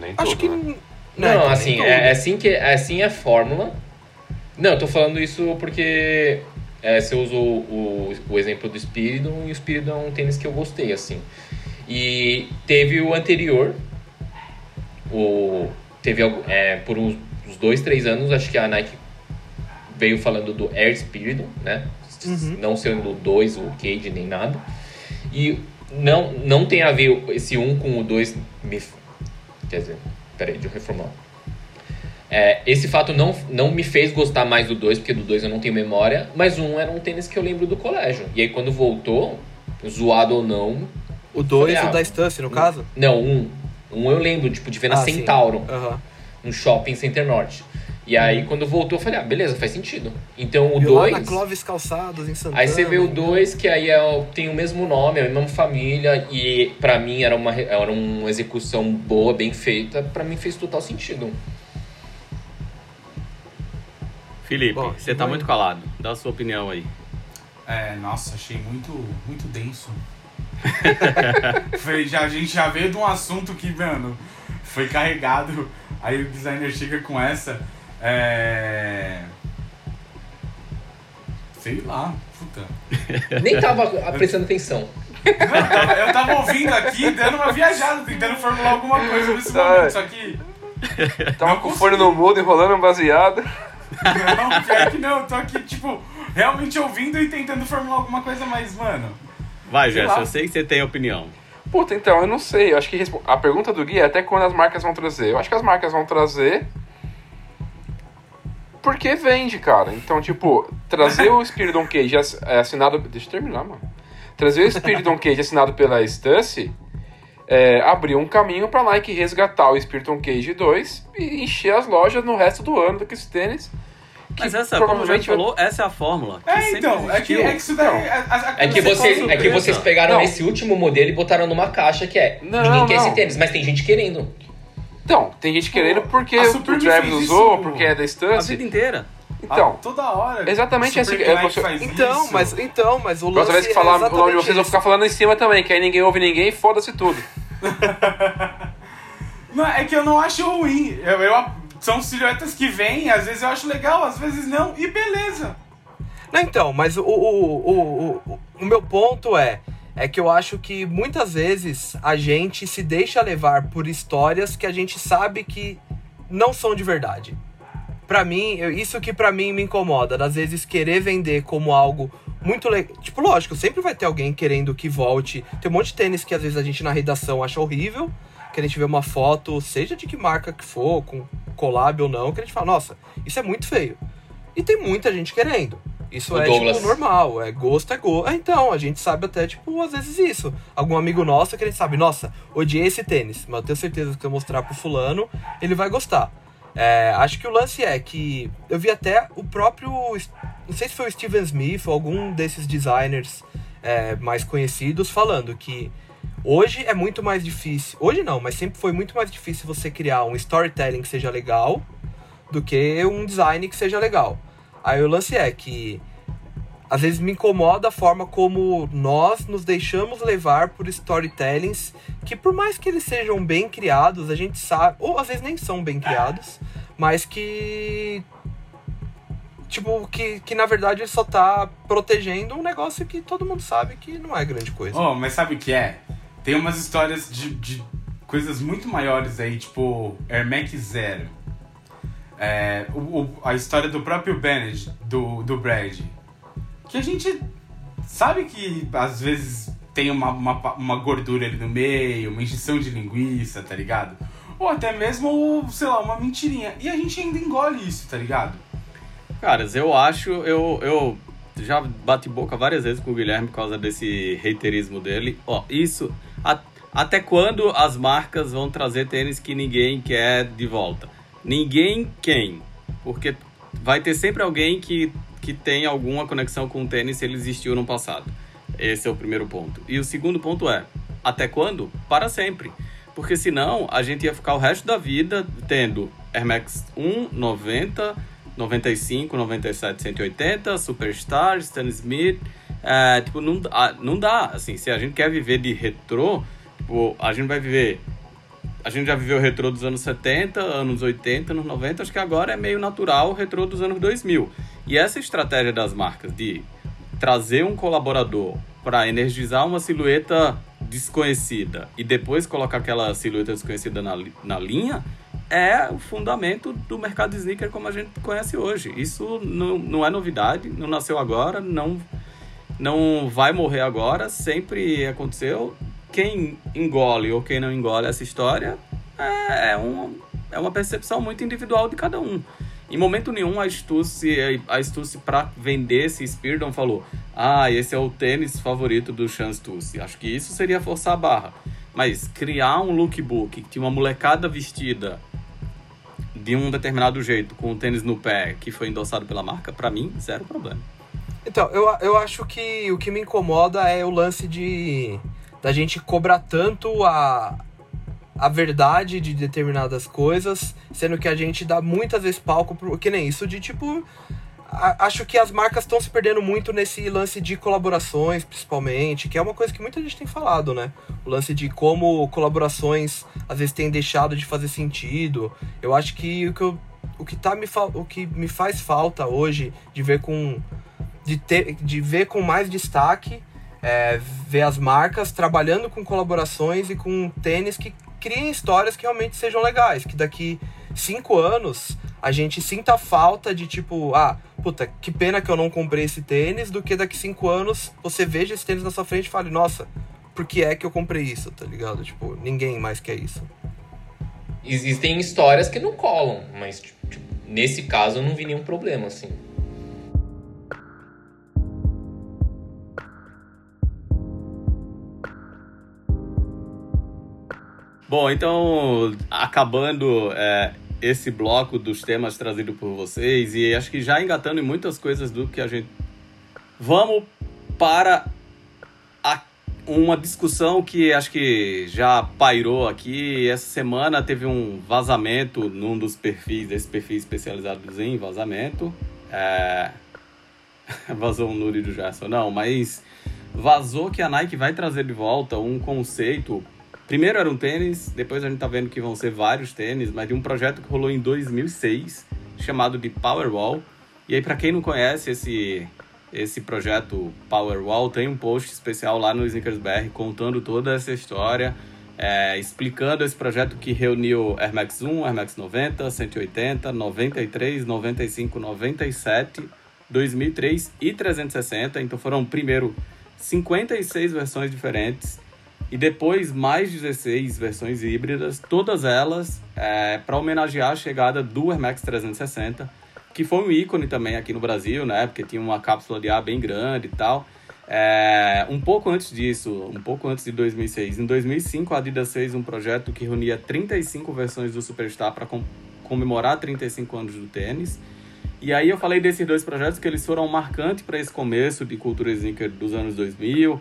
Nem tudo, Acho que né? Não, nem assim, tudo. é, é assim que é assim é a fórmula. Não, eu tô falando isso porque é, você usou o, o exemplo do Spiridon e o Spiridon é um tênis que eu gostei, assim. E teve o anterior, o, teve é, por uns, uns dois, três anos, acho que a Nike veio falando do Air Spiridon, né? Uhum. Não sendo o 2, o Cage, nem nada. E não, não tem a ver esse um com o 2. Me... Quer dizer, peraí, deixa eu reformular. É, esse fato não, não me fez gostar mais do 2, porque do 2 eu não tenho memória, mas um era um tênis que eu lembro do colégio. E aí quando voltou, zoado ou não. O 2, Falei, o ah, da Stance, no caso? Não, um. Um eu lembro, tipo, de ver na Ah. Centauro, Aham. no shopping Center Norte. E aí quando voltou, eu falei, ah, beleza, faz sentido. Então o Viu lá 2. na Clóvis Calçados, em Santana. Aí você vê o né? 2, que aí é, tem o mesmo nome, é a mesma família, e pra mim era uma, era uma execução boa, bem feita, pra mim fez total sentido. Felipe, Bom, você tá vai. muito calado. Dá a sua opinião aí. É, nossa, achei muito, muito denso. foi, já, a gente já veio de um assunto que, mano, foi carregado. Aí o designer chega com essa. É. Sei lá, puta. Nem tava prestando atenção. Eu tava, eu tava ouvindo aqui, dando uma viajada, tentando formular alguma coisa nesse Tá. momento, só que. Tava com o fone no mudo, enrolando um baseado. Não, pior que não, eu tô aqui, tipo, realmente ouvindo e tentando formular alguma coisa, mas, mano. Vai, Gerson, lá. eu sei que você tem opinião. Puta, então, eu não sei. Eu acho que a pergunta do Gui é até quando as marcas vão trazer. Eu acho que as marcas vão trazer. Porque vende, cara. Então, tipo, trazer o Spiridon Cage é, assinado. Deixa eu terminar, mano. Trazer o Spiridon Cage assinado pela Stance é, abriu um caminho pra Nike resgatar o Spiridon Cage 2 e encher as lojas no resto do ano com esse tênis. Mas essa, como falou, essa é a fórmula. É, então, é que, é que isso daí. Não. a- a- a- É que, Você é que vocês pegaram Não. esse último modelo e botaram numa caixa que é. Não, ninguém quer não. esse tênis, mas tem gente querendo. Então, tem gente querendo porque a o Travis usou, isso- porque é da A Stance. vida inteira. Então, Ah, toda hora. exatamente assim, é, você- faz Então, isso. mas, então, mas o lance próxima vez que é falar o nome de vocês, eu vou ficar falando em cima também, que aí ninguém ouve ninguém e foda-se tudo. Não, é que eu não acho ruim. Eu, eu- são silhuetas que vêm, às vezes eu acho legal, às vezes não, e beleza. Não, então, mas o, o, o, o, meu ponto é, é que eu acho que muitas vezes a gente se deixa levar por histórias que a gente sabe que não são de verdade. Pra mim, isso que pra mim me incomoda, às vezes querer vender como algo muito legal. Tipo, lógico, sempre vai ter alguém querendo que volte. Tem um monte de tênis que às vezes a gente na redação acha horrível, que a gente vê uma foto, seja de que marca que for, com collab ou não, que a gente fala, nossa, isso é muito feio. E tem muita gente querendo. Isso O é, Douglas. tipo, normal. É gosto, é gosto. É, então, a gente sabe até, tipo, às vezes isso. Algum amigo nosso que a gente sabe, nossa, odiei esse tênis, mas eu tenho certeza que se eu mostrar pro fulano, ele vai gostar. É, acho que o lance é que eu vi até o próprio. Não sei se foi o Steven Smith ou algum desses designers é, mais conhecidos falando que hoje é muito mais difícil. Hoje não, mas sempre foi muito mais difícil você criar um storytelling que seja legal do que um design que seja legal. Aí o lance é que às vezes me incomoda a forma como nós nos deixamos levar por storytellings que por mais que eles sejam bem criados, a gente sabe, ou às vezes nem são bem criados, mas que tipo que, que na verdade ele só tá protegendo um negócio que todo mundo sabe que não é grande coisa. Oh, mas sabe o que é? Tem umas histórias de, de coisas muito maiores aí, tipo Hermec Zero. É, o, o, a história do próprio Bennett, do, do Brad. Que a gente sabe que às vezes tem uma, uma, uma gordura ali no meio, uma injeção de linguiça, tá ligado? Ou até mesmo, sei lá, uma mentirinha. E a gente ainda engole isso, tá ligado? Caras, eu acho, eu, eu já bati boca várias vezes com o Guilherme por causa desse reiterismo dele. Ó, isso. A, até quando as marcas vão trazer tênis que ninguém quer de volta? Ninguém quem? Porque vai ter sempre alguém que, que tem alguma conexão com o tênis se ele existiu no passado. Esse é o primeiro ponto. E o segundo ponto é: até quando? Para sempre. Porque senão a gente ia ficar o resto da vida tendo Air Max 1, 90, 95, 97, 180, Superstar, Stan Smith. É, tipo, não, não dá. Assim, se a gente quer viver de retrô, tipo, a gente vai viver. A gente já viveu o retrô dos anos 70, anos 80, anos 90, acho que agora é meio natural o retrô dos anos 2000. E essa estratégia das marcas de trazer um colaborador para energizar uma silhueta desconhecida e depois colocar aquela silhueta desconhecida na, na linha é o fundamento do mercado de sneaker como a gente conhece hoje. Isso não, não é novidade, não nasceu agora, não, não vai morrer agora, sempre aconteceu. Quem engole ou quem não engole essa história é, é, um, é uma percepção muito individual de cada um. Em momento nenhum a Stussy, a Stussy para vender esse Spiridon falou ah, esse é o tênis favorito do Chance Stussy. Acho que isso seria forçar a barra. Mas criar um lookbook que tinha uma molecada vestida de um determinado jeito, com o tênis no pé, que foi endossado pela marca, para mim, zero problema. Então, eu, eu acho que o que me incomoda é o lance de da gente cobrar tanto a, a verdade de determinadas coisas, sendo que a gente dá muitas vezes palco pro, que nem isso de tipo acho que as marcas estão se perdendo muito nesse lance de colaborações, principalmente, que é uma coisa que muita gente tem falado, né? O lance de como colaborações às vezes têm deixado de fazer sentido. Eu acho que o que, eu, o que, tá me, o que me faz falta hoje de ver com. de, ter, de ver com mais destaque. É, ver as marcas trabalhando com colaborações e com tênis que criem histórias que realmente sejam legais, que daqui cinco anos a gente sinta falta de tipo, ah, puta, que pena que eu não comprei esse tênis, do que daqui cinco anos você veja esse tênis na sua frente e fale, nossa, por que é que eu comprei isso, tá ligado? Tipo, ninguém mais quer isso. Existem histórias que não colam, mas tipo, nesse caso eu não vi nenhum problema, assim. Bom, então, acabando é, esse bloco dos temas trazido por vocês, e acho que já engatando em muitas coisas do que a gente. Vamos para a... uma discussão que acho que já pairou aqui. Essa semana teve um vazamento num dos perfis, desse perfil especializado em vazamento. É... Vazou um nude do Gerson, não, mas vazou que a Nike vai trazer de volta um conceito Primeiro era um tênis, depois a gente tá vendo que vão ser vários tênis, mas de um projeto que rolou em 2006, chamado de Powerwall. E aí, para quem não conhece esse, esse projeto Powerwall, tem um post especial lá no Sneakers BR contando toda essa história, é, explicando esse projeto que reuniu Air Max 1, Air Max 90, 180, 93, 95, 97, 2003 e 360. Então foram primeiro 56 versões diferentes e depois mais 16 versões híbridas, todas elas é, para homenagear a chegada do Air Max 360, que foi um ícone também aqui no Brasil, né? Porque tinha uma cápsula de ar bem grande e tal. É, um pouco antes disso, um pouco antes de 2006, em 2005 a Adidas fez um projeto que reunia 35 versões do Superstar para com, comemorar 35 anos do tênis. E aí eu falei desses dois projetos que eles foram marcantes para esse começo de cultura sneaker dos anos 2000,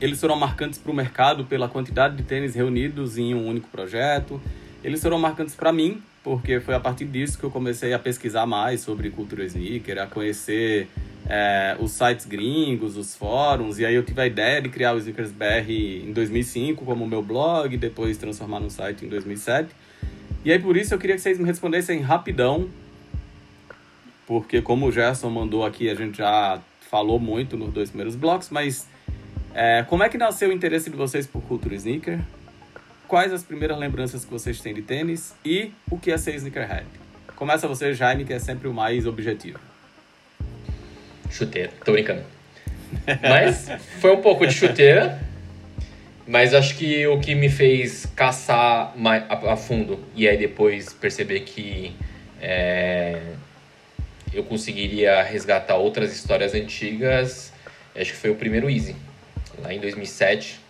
eles foram marcantes para o mercado pela quantidade de tênis reunidos em um único projeto. Eles foram marcantes para mim porque foi a partir disso que eu comecei a pesquisar mais sobre cultura sneaker, a conhecer é, os sites gringos, os fóruns, e aí eu tive a ideia de criar o Sneakers BR em 2005 como meu blog, depois transformar no site em 2007. E aí por isso eu queria que vocês me respondessem rapidão, porque como o Gerson mandou aqui, a gente já falou muito nos dois primeiros blocos, mas é, como é que nasceu o interesse de vocês por cultura sneaker? Quais as primeiras lembranças que vocês têm de tênis e o que é ser sneakerhead? Começa você, Jaime, que é sempre o mais objetivo. Chuteira, tô brincando. Mas foi um pouco de chuteira, mas acho que o que me fez caçar a, fundo e aí depois perceber que é, eu conseguiria resgatar outras histórias antigas, acho que foi o primeiro Easy, lá em 2007.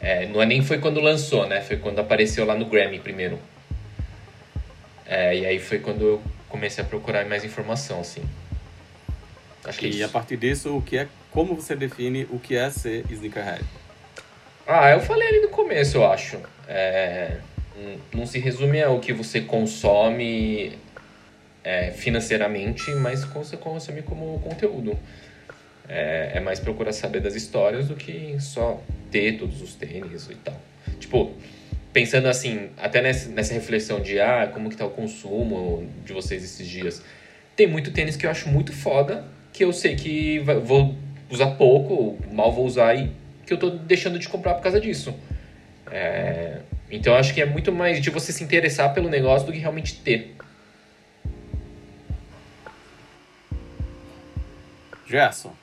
É, não é nem foi quando lançou, né? Foi quando apareceu lá no Grammy primeiro. É, e aí foi quando eu comecei a procurar mais informação, assim. Acho que é e a partir disso, o que é, como você define o que é ser sneakerhead? Ah, eu falei ali no começo, eu acho. É, não se resume ao que você consome é, financeiramente, mas você consome como conteúdo. É, é, mais procurar saber das histórias do que só ter todos os tênis e tal. Tipo, pensando assim, até nessa, nessa reflexão de ah, como que tá o consumo de vocês esses dias. Tem muito tênis que eu acho muito foda, que eu sei que vou usar pouco, mal vou usar e que eu tô deixando de comprar por causa disso. É, então acho que é muito mais de você se interessar pelo negócio do que realmente ter. Gerson.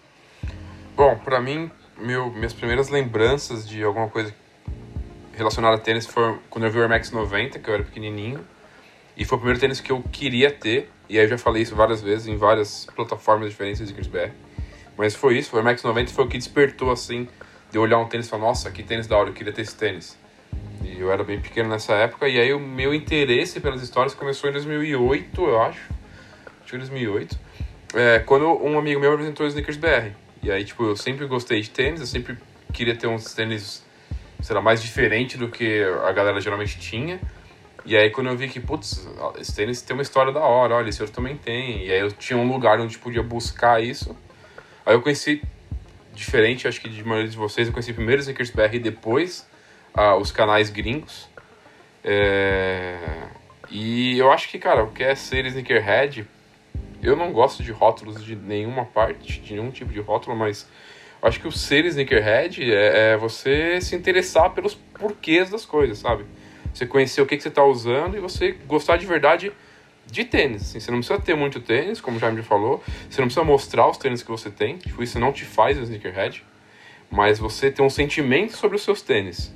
Bom, para mim, meu, minhas primeiras lembranças de alguma coisa relacionada a tênis foi quando eu vi o Air Max 90, que eu era pequenininho. E foi o primeiro tênis que eu queria ter. E aí eu já falei isso várias vezes em várias plataformas diferentes de BR. Mas foi isso, o Air Max 90 foi o que despertou assim, de eu olhar um tênis e falar, nossa, que tênis da hora, eu queria ter esse tênis. E eu era bem pequeno nessa época, e aí o meu interesse pelas histórias começou em 2008, eu acho. Acho que 2008. É, quando um amigo meu apresentou o Sneakers BR. E aí, tipo, eu sempre gostei de tênis, eu sempre queria ter uns tênis, sei lá, mais diferente do que a galera geralmente tinha. E aí quando eu vi que, putz, esse tênis tem uma história da hora, olha, esse outro também tem. E aí eu tinha um lugar onde podia buscar isso. Aí eu conheci, diferente, acho que de maioria de vocês, eu conheci primeiro os Sneakers BR e depois ah, os canais gringos. É... E eu acho que, cara, o que é ser sneakerhead, eu não gosto de rótulos de nenhuma parte, de nenhum tipo de rótulo, mas acho que o ser sneakerhead é, é você se interessar pelos porquês das coisas, sabe? você conhecer o que, que você está usando e você gostar de verdade de tênis. Assim, você não precisa ter muito tênis, como já me falou. Você não precisa mostrar os tênis que você tem. Tipo, isso não te faz um sneakerhead. Mas você tem um sentimento sobre os seus tênis.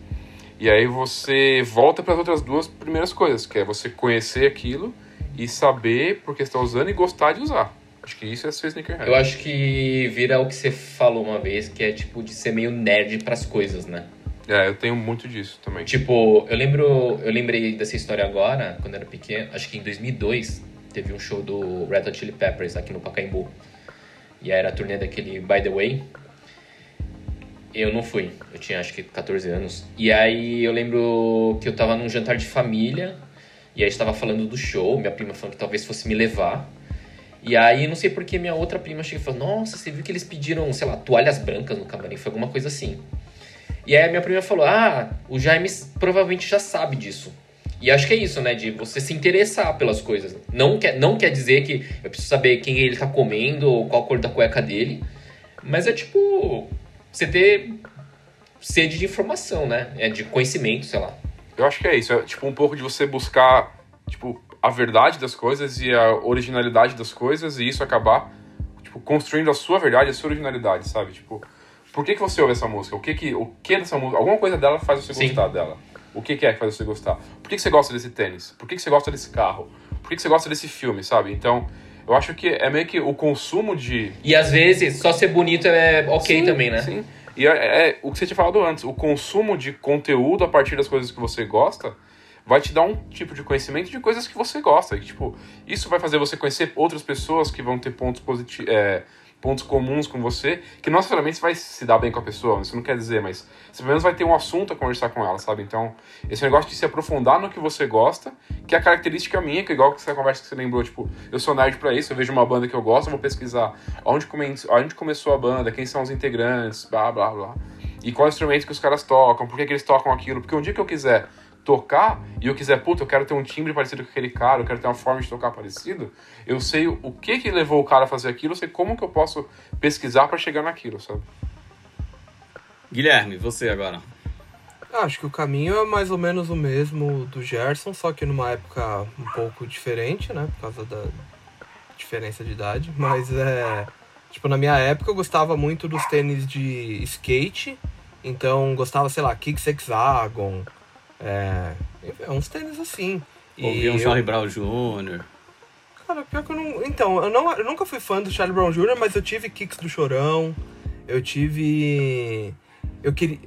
E aí você volta para as outras duas primeiras coisas, que é você conhecer aquilo e saber por que está usando e gostar de usar. Acho que isso é ser sneakerhead. Eu acho que vira o que você falou uma vez, que é tipo de ser meio nerd para as coisas, né? É, eu tenho muito disso também. Tipo, eu lembro, eu lembrei dessa história agora, quando eu era pequeno, acho que em 2002, teve um show do Red Hot Chili Peppers aqui no Pacaembu. E aí era a turnê daquele By The Way. Eu não fui, eu tinha acho que 14 anos. E aí eu lembro que eu tava num jantar de família, e aí estava falando do show, minha prima falando que talvez fosse me levar. E aí, não sei porque minha outra prima chegou e falou: Nossa, você viu que eles pediram, sei lá, toalhas brancas no camarim? Foi alguma coisa assim. E aí a minha prima falou: Ah, o Jaime provavelmente já sabe disso. E acho que é isso, né? De você se interessar pelas coisas. Não quer, não quer dizer que eu preciso saber quem ele tá comendo ou qual a cor da cueca dele. Mas é tipo. Você ter sede de informação, né? É de conhecimento, sei lá. Eu acho que é isso. É tipo um pouco de você buscar, tipo, a verdade das coisas e a originalidade das coisas e isso acabar, tipo, construindo a sua verdade, a sua originalidade, sabe? Tipo, por que, que você ouve essa música? O que que, o que dessa música? Alguma coisa dela faz você Sim. gostar dela. O que, que é que faz você gostar? Por que, que você gosta desse tênis? Por que, que você gosta desse carro? Por que, que você gosta desse filme, sabe? Então, eu acho que é meio que o consumo de. E às vezes, só ser bonito é ok sim, também, né? Sim. E é, é, o que você tinha falado antes, o consumo de conteúdo a partir das coisas que você gosta vai te dar um tipo de conhecimento de coisas que você gosta. E, tipo, isso vai fazer você conhecer outras pessoas que vão ter pontos positivos. É, pontos comuns com você, que não necessariamente você vai se dar bem com a pessoa, isso não quer dizer, mas você pelo menos vai ter um assunto a conversar com ela, sabe? Então, esse negócio de se aprofundar no que você gosta, que é a característica minha, que é igual que essa conversa que você lembrou, tipo, eu sou nerd pra isso, eu vejo uma banda que eu gosto, eu vou pesquisar onde, come... onde começou a banda, quem são os integrantes, blá, blá, blá. E qual instrumento que os caras tocam, por que, que eles tocam aquilo, porque um dia que eu quiser tocar e eu quiser, puta, eu quero ter um timbre parecido com aquele cara, eu quero ter uma forma de tocar parecido, eu sei o que que levou o cara a fazer aquilo, eu sei como que eu posso pesquisar para chegar naquilo, sabe? Guilherme, você agora. Acho que o caminho é mais ou menos o mesmo do Gerson, só que numa época um pouco diferente, né? Por causa da diferença de idade. Mas é. Tipo, na minha época eu gostava muito dos tênis de skate. Então gostava, sei lá, Kicks Hexagon. É. é uns tênis assim. Ouvia um eu... Charlie Brown Jr. Cara, pior que eu não. Então, eu, não, eu nunca fui fã do Charlie Brown Jr., mas eu tive Kicks do Chorão. Eu tive. Eu queria.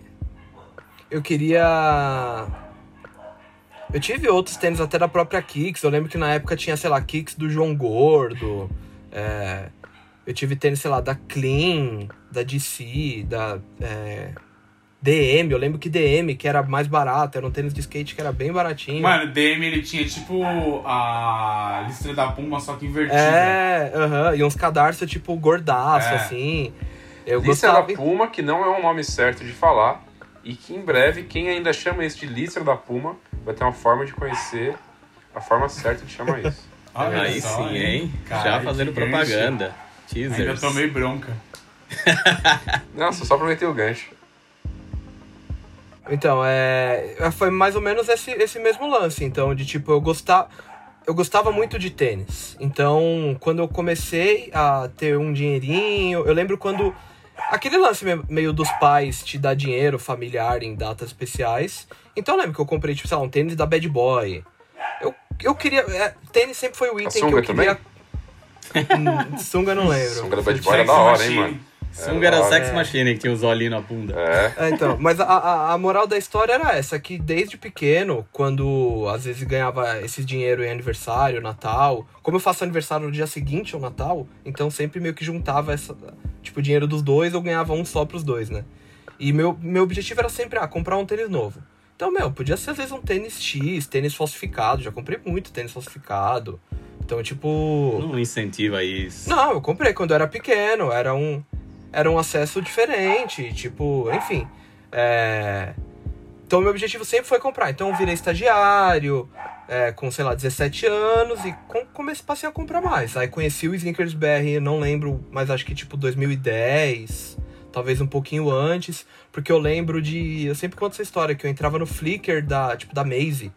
Eu queria. Eu tive outros tênis até da própria Kicks. Eu lembro que na época tinha, sei lá, Kicks do João Gordo. É... Eu tive tênis, sei lá, da Clean, da DC, da. É... DM, eu lembro que DM, que era mais barato, era um tênis de skate que era bem baratinho. Mano, DM ele tinha tipo a listra da Puma, só que invertida. É, aham, uh -huh, e uns cadarços tipo gordaço, é. assim. Eu listra gostava... da Puma, que não é um nome certo de falar, e que em breve, quem ainda chama isso de listra da Puma, vai ter uma forma de conhecer a forma certa de chamar isso. Olha Aí só, sim, hein? Já fazendo propaganda. Teasers. Ainda tomei bronca. Nossa, só prometeu o gancho. Então, é, é. Foi mais ou menos esse, esse mesmo lance. Então, de tipo, eu gostava. Eu gostava muito de tênis. Então, quando eu comecei a ter um dinheirinho, eu lembro quando. Aquele lance meio dos pais te dar dinheiro familiar em datas especiais. Então eu lembro que eu comprei, tipo, sei lá, um tênis da Bad Boy. Eu, eu queria. É, tênis sempre foi o item que eu queria. Hum, sunga não lembro. Sunga da Bad Boy era da hora, hein, mano. Sunga era Sex é. Machine, que tinha os olhinhos na bunda. É. é. então, mas a, a, a, moral da história era essa, que desde pequeno, quando às vezes ganhava esse dinheiro em aniversário, Natal, como eu faço aniversário no dia seguinte ao Natal, então sempre meio que juntava essa, tipo, o dinheiro dos dois, eu ganhava um só pros dois, né? E meu, meu objetivo era sempre, ah, comprar um tênis novo. Então, meu, podia ser às vezes um tênis X, tênis falsificado, já comprei muito tênis falsificado. Então, tipo. Não incentiva isso. Não, eu comprei quando eu era pequeno, era um era um acesso diferente, tipo, enfim. É... Então, meu objetivo sempre foi comprar. Então, eu virei estagiário, é, com, sei lá, 17 anos, e com, comecei, passei a comprar mais. Aí conheci o Sneakers BR, não lembro, mas acho que tipo 2010, talvez um pouquinho antes, porque eu lembro de. Eu sempre conto essa história, que eu entrava no Flickr da, tipo, da Maze.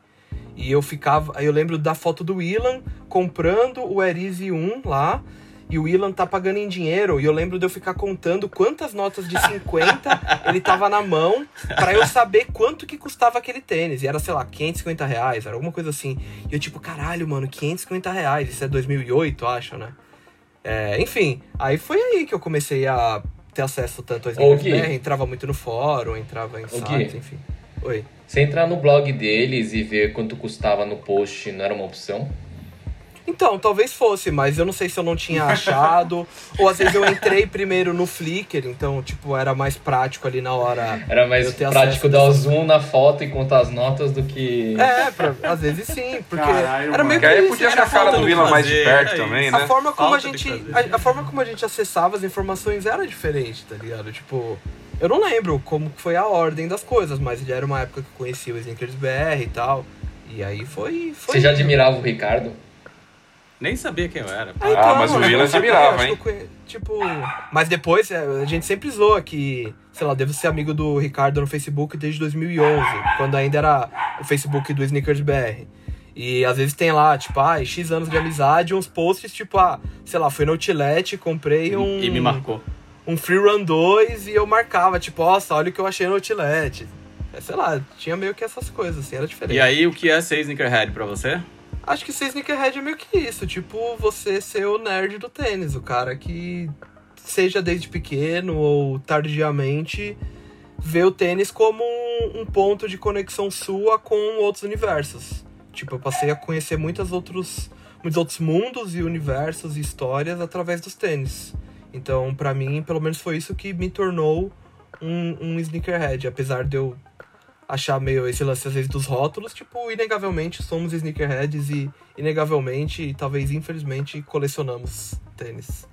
E eu ficava. Eu lembro da foto do Willan comprando o Erise 1 lá e o Ilan tá pagando em dinheiro. E eu lembro de eu ficar contando quantas notas de 50 ele tava na mão para eu saber quanto que custava aquele tênis. E era, sei lá, 550 reais, era alguma coisa assim. E eu, tipo, caralho, mano, 550 reais. Isso é 2008, acho, né? É, enfim, aí foi aí que eu comecei a ter acesso tanto às linhas BR, entrava muito no fórum, entrava em sites, enfim. Oi. Você entrar no blog deles e ver quanto custava no post não era uma opção? Então, talvez fosse, mas eu não sei se eu não tinha achado. ou às vezes eu entrei primeiro no Flickr, então, tipo, era mais prático ali na hora. Era mais prático dar o zoom na foto e contar as notas do que. É, pra, às vezes sim, porque Caralho, era meio que. aí podia achar a cara do Vila mais de perto é também, né? A forma, como a, gente, a, a, forma como a gente acessava as informações era diferente, tá ligado? Tipo. Eu não lembro como foi a ordem das coisas, mas já era uma época que eu conhecia o Snickers BR e tal. E aí foi. foi Você já admirava o Ricardo? Nem sabia quem eu era. Ah, então, ah mas o Willan admirava, hein? tipo, mas depois é, a gente sempre zoa que, sei lá, devo ser amigo do Ricardo no Facebook desde 2011, quando ainda era o Facebook do Sneakers BR. E às vezes tem lá, tipo, ah, X anos de amizade, uns posts, tipo, ah, sei lá, fui no Outlet, comprei um. E me marcou. Um Free Run 2 e eu marcava, tipo, nossa, olha o que eu achei no Outlet. É, sei lá, tinha meio que essas coisas, assim, era diferente. E aí, o que é ser sneakerhead pra você? Acho que ser sneakerhead é meio que isso, tipo, você ser o nerd do tênis, o cara que, seja desde pequeno ou tardiamente, vê o tênis como um, ponto de conexão sua com outros universos. Tipo, eu passei a conhecer muitos outros, muitos outros mundos e universos e histórias através dos tênis. Então, pra mim, pelo menos foi isso que me tornou um, um sneakerhead. Apesar de eu achar meio esse lance às vezes dos rótulos, tipo, inegavelmente somos sneakerheads e inegavelmente, e talvez infelizmente, colecionamos tênis.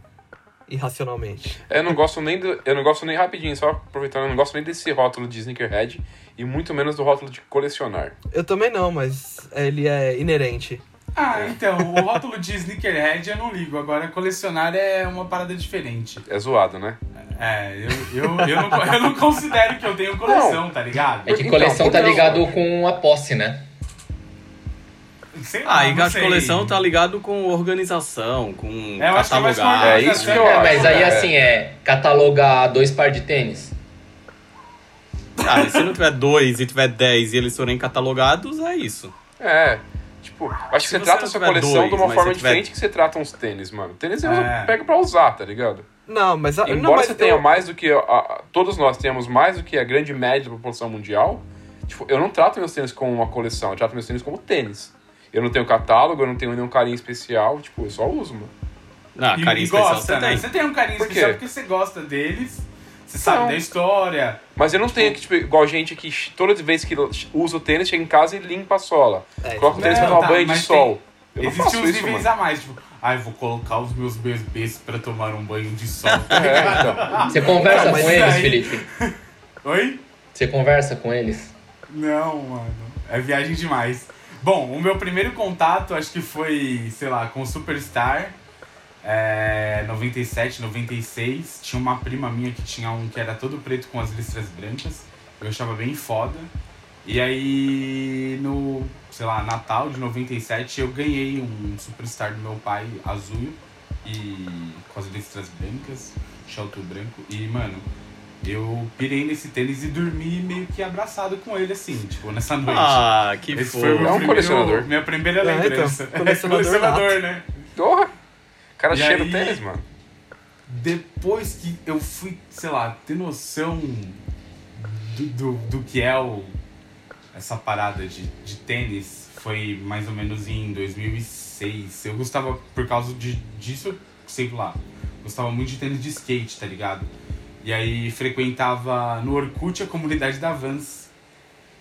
Irracionalmente. Eu não gosto nem do, eu não gosto nem rapidinho, só aproveitando, eu não gosto nem desse rótulo de sneakerhead e muito menos do rótulo de colecionar. Eu também não, mas ele é inerente. Ah, então, o rótulo de sneakerhead eu não ligo. Agora, colecionar é uma parada diferente. É zoado, né? É, eu, eu, eu, não, eu não considero que eu tenho coleção, tá ligado? É que Então, coleção tá então- ligado com a posse, né? Sei lá, Ah, e não a sei. coleção tá ligado com organização, com É, eu acho que é catalogar. É isso que eu É, acho. mas aí é. assim, é catalogar dois par de tênis. Ah, e se não tiver dois e tiver dez e eles forem catalogados, é isso. É. Tipo, acho que Se você você trata a sua coleção dois, de uma forma tiver- diferente que você trata uns tênis, mano. Tênis você É. pega pra usar, tá ligado? Não, mas... a- Embora não, mas você tenha eu- mais do que. a- a- todos nós tenhamos mais do que a grande média da população mundial. Tipo, eu não trato meus tênis como uma coleção, eu trato meus tênis como tênis. Eu não tenho catálogo, eu não tenho nenhum carinho especial, tipo, eu só uso, mano. Ah, carinho e especial gosta, você né? tem. Você tem um carinho Por especial porque você gosta deles, você sabe Não. da história. Mas eu não tenho que, tipo, igual gente que toda vez que usa o tênis, chega em casa e limpa a sola. É, Coloca o tênis pra tomar tá, banho de sol. Eu não Existem faço uns isso, níveis mano. a mais, tipo, ai, vou colocar os meus bebês pra tomar um banho de sol. É, então. Você conversa Não, com eles, aí- Felipe? Oi? Você conversa com eles? Não, mano. É viagem demais. Bom, o meu primeiro contato acho que foi, sei lá, com o Superstar. É, 97, 96. Tinha uma prima minha que tinha um que era todo preto com as listras brancas. Eu achava bem foda. E aí, no, sei lá, Natal de 97, eu ganhei um Superstar do meu pai azul e com as listras brancas, shelto branco. E, mano, eu pirei nesse tênis e dormi meio que abraçado com ele, assim, tipo, nessa noite. Ah, que Esse fofo. foi o meu É um primeiro- colecionador. Minha primeira É, então, lembrança. colecionador colecionador né? Porra! O cara E cheira o aí- tênis, mano. Depois que eu fui, sei lá, ter noção do, do, do que é o, essa parada de, de tênis, foi mais ou menos em 2006. Eu gostava, por causa de, disso, sei lá, gostava muito de tênis de skate, tá ligado? E aí frequentava no Orkut a comunidade da Vans.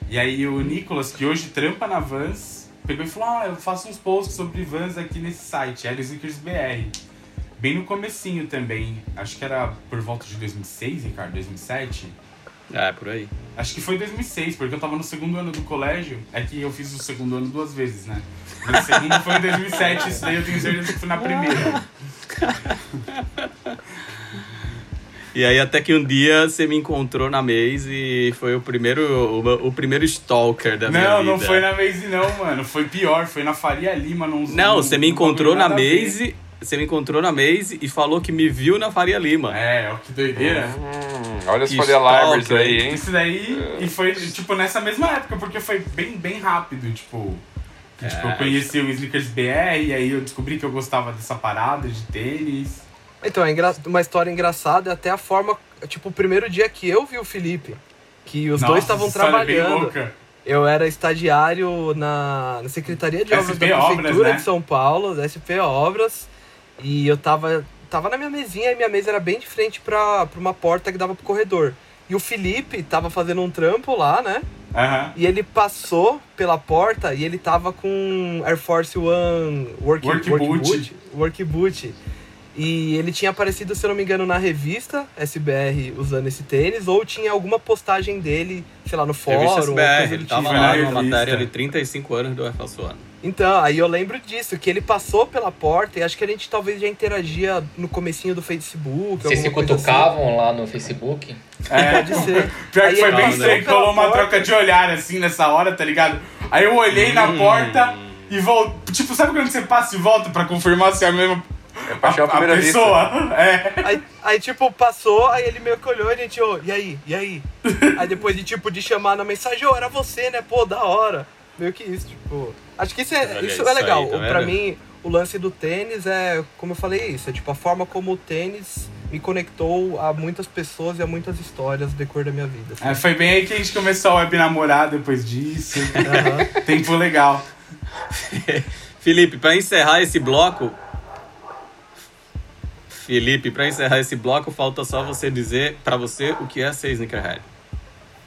E aí o Nicolas, que hoje trampa na Vans, pegou e falou, ah, eu faço uns posts sobre Vans aqui nesse site, Sneakers BR. Bem no comecinho também. Acho que era por volta de 2006, Ricardo, 2007. É, por aí. Acho que foi 2006, porque eu tava no segundo ano do colégio. É que eu fiz o segundo ano duas vezes, né? Mas o segundo foi em 2007, isso daí eu tenho certeza que foi na primeira. E aí até que um dia você me encontrou na Maze e foi o primeiro, o, o primeiro stalker da minha Não, vida. não foi na Maze não, mano. Foi pior, foi na Faria Lima. Não, num- você me encontrou na. Maze, você me encontrou na Maze e falou que me viu na Faria Lima. É, ó, que doideira. Hum, olha as libraries stalker, aí, hein? Isso daí, e foi, tipo, nessa mesma época, porque foi bem, bem rápido, tipo... tipo, eu É. conheci o Sneakers BR, e aí eu descobri que eu gostava dessa parada de tênis. Então, é uma história engraçada é até a forma, tipo, o primeiro dia que eu vi o Felipe, que os Nossa, dois estavam é trabalhando. Eu era estagiário na, na Secretaria de Obras SP da Obras, Prefeitura né? de São Paulo, da SP Obras, e eu tava, tava na minha mesinha e minha mesa era bem de frente pra, pra uma porta que dava pro corredor. E o Felipe tava fazendo um trampo lá, né? Aham. E ele passou pela porta e ele tava com Air Force One Work, Work work Boot. boot. Work Boot. E ele tinha aparecido, se eu não me engano, na revista SBR usando esse tênis, ou tinha alguma postagem dele, sei lá, no fórum. Revista ou SBR, coisa ele do tava tipo. Foi lá na numa matéria de 35 anos do One. Então, aí eu lembro disso, que ele passou pela porta e acho que a gente talvez já interagia no comecinho do Facebook. Vocês se cutucavam lá no Facebook? Assim. É. Pode ser. Pior Aí que foi bem estranho, rolou uma troca de olhar assim nessa hora, tá ligado? Aí eu olhei na Hum. porta e voltei. Tipo, sabe quando você passa e volta pra confirmar se é a mesma É paixão a, a primeira vista. pessoa? É. Aí, aí, tipo, passou, aí ele meio que olhou e a gente, ô, e aí? E aí? aí depois de, tipo, de chamar na mensagem, ô, era você, né? Pô, da hora. Meio que isso, tipo... Acho que isso é, Olha isso isso é legal. aí, tá pra mim, o lance do tênis é, como eu falei, isso. É, tipo, a forma como o tênis me conectou a muitas pessoas e a muitas histórias no decorrer da minha vida. assim. É, Foi bem aí que a gente começou a web namorar depois disso. Aham. Tempo legal. Felipe, pra encerrar esse bloco. Felipe, para encerrar esse bloco, falta só você dizer para você o que é ser sneakerhead.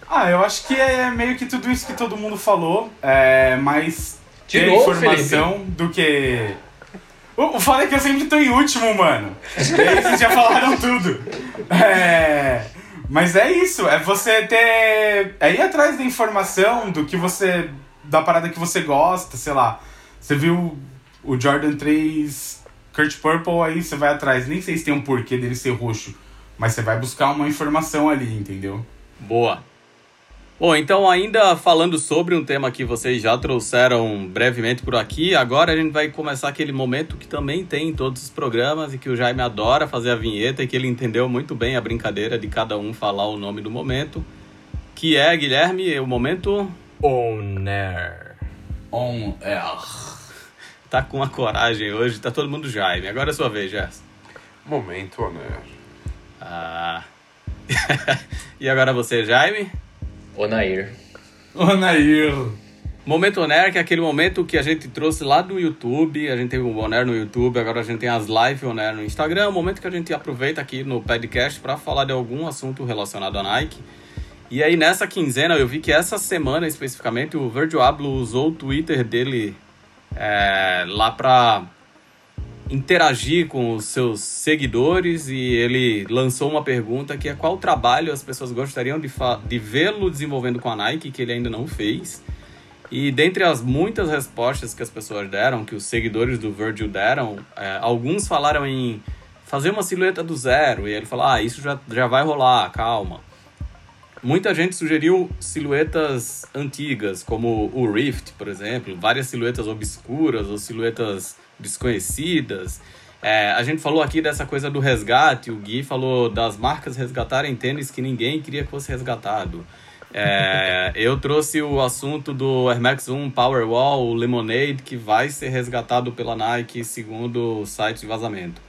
Ah, eu acho que é meio que tudo isso que todo mundo falou, é, mas De ter novo, informação do que. O, o foda é que eu sempre tô em último, mano. E aí vocês já falaram tudo. É, mas é isso, é você ter. É ir atrás da informação do que você. da parada que você gosta, sei lá. Você viu o Jordan 3 Kurt Purple, aí você vai atrás. Nem sei se tem um porquê dele ser roxo, mas você vai buscar uma informação ali, entendeu? Boa. Bom, então ainda falando sobre um tema que vocês já trouxeram brevemente por aqui, agora a gente vai começar aquele momento que também tem em todos os programas e que o Jaime adora fazer a vinheta e que ele entendeu muito bem a brincadeira de cada um falar o nome do momento, que é, Guilherme, o momento Oner. On air. Tá com a coragem hoje, tá todo mundo Jaime. Agora é sua vez, Gerson. Momento, né? Ah. e agora você, Jaime? Onair. Onair. Momento Oner, que é aquele momento que a gente trouxe lá do YouTube. A gente tem o Oner no YouTube, agora a gente tem as live Oner no Instagram. É o momento que a gente aproveita aqui no podcast para falar de algum assunto relacionado à Nike. E aí nessa quinzena eu vi que essa semana especificamente o Virgil Abloh usou o Twitter dele é, lá para interagir com os seus seguidores e ele lançou uma pergunta que é qual trabalho as pessoas gostariam de, de vê-lo desenvolvendo com a Nike que ele ainda não fez. E dentre as muitas respostas que as pessoas deram, que os seguidores do Virgil deram, é, alguns falaram em fazer uma silhueta do zero. E ele falou, ah, isso já, já vai rolar, calma. Muita gente sugeriu silhuetas antigas, como o Rift, por exemplo, várias silhuetas obscuras ou silhuetas desconhecidas. É, a gente falou aqui dessa coisa do resgate, o Gui falou das marcas resgatarem tênis que ninguém queria que fosse resgatado. É, eu trouxe o assunto do Air Max 1 Powerwall, o Lemonade, que vai ser resgatado pela Nike, segundo o site de vazamento.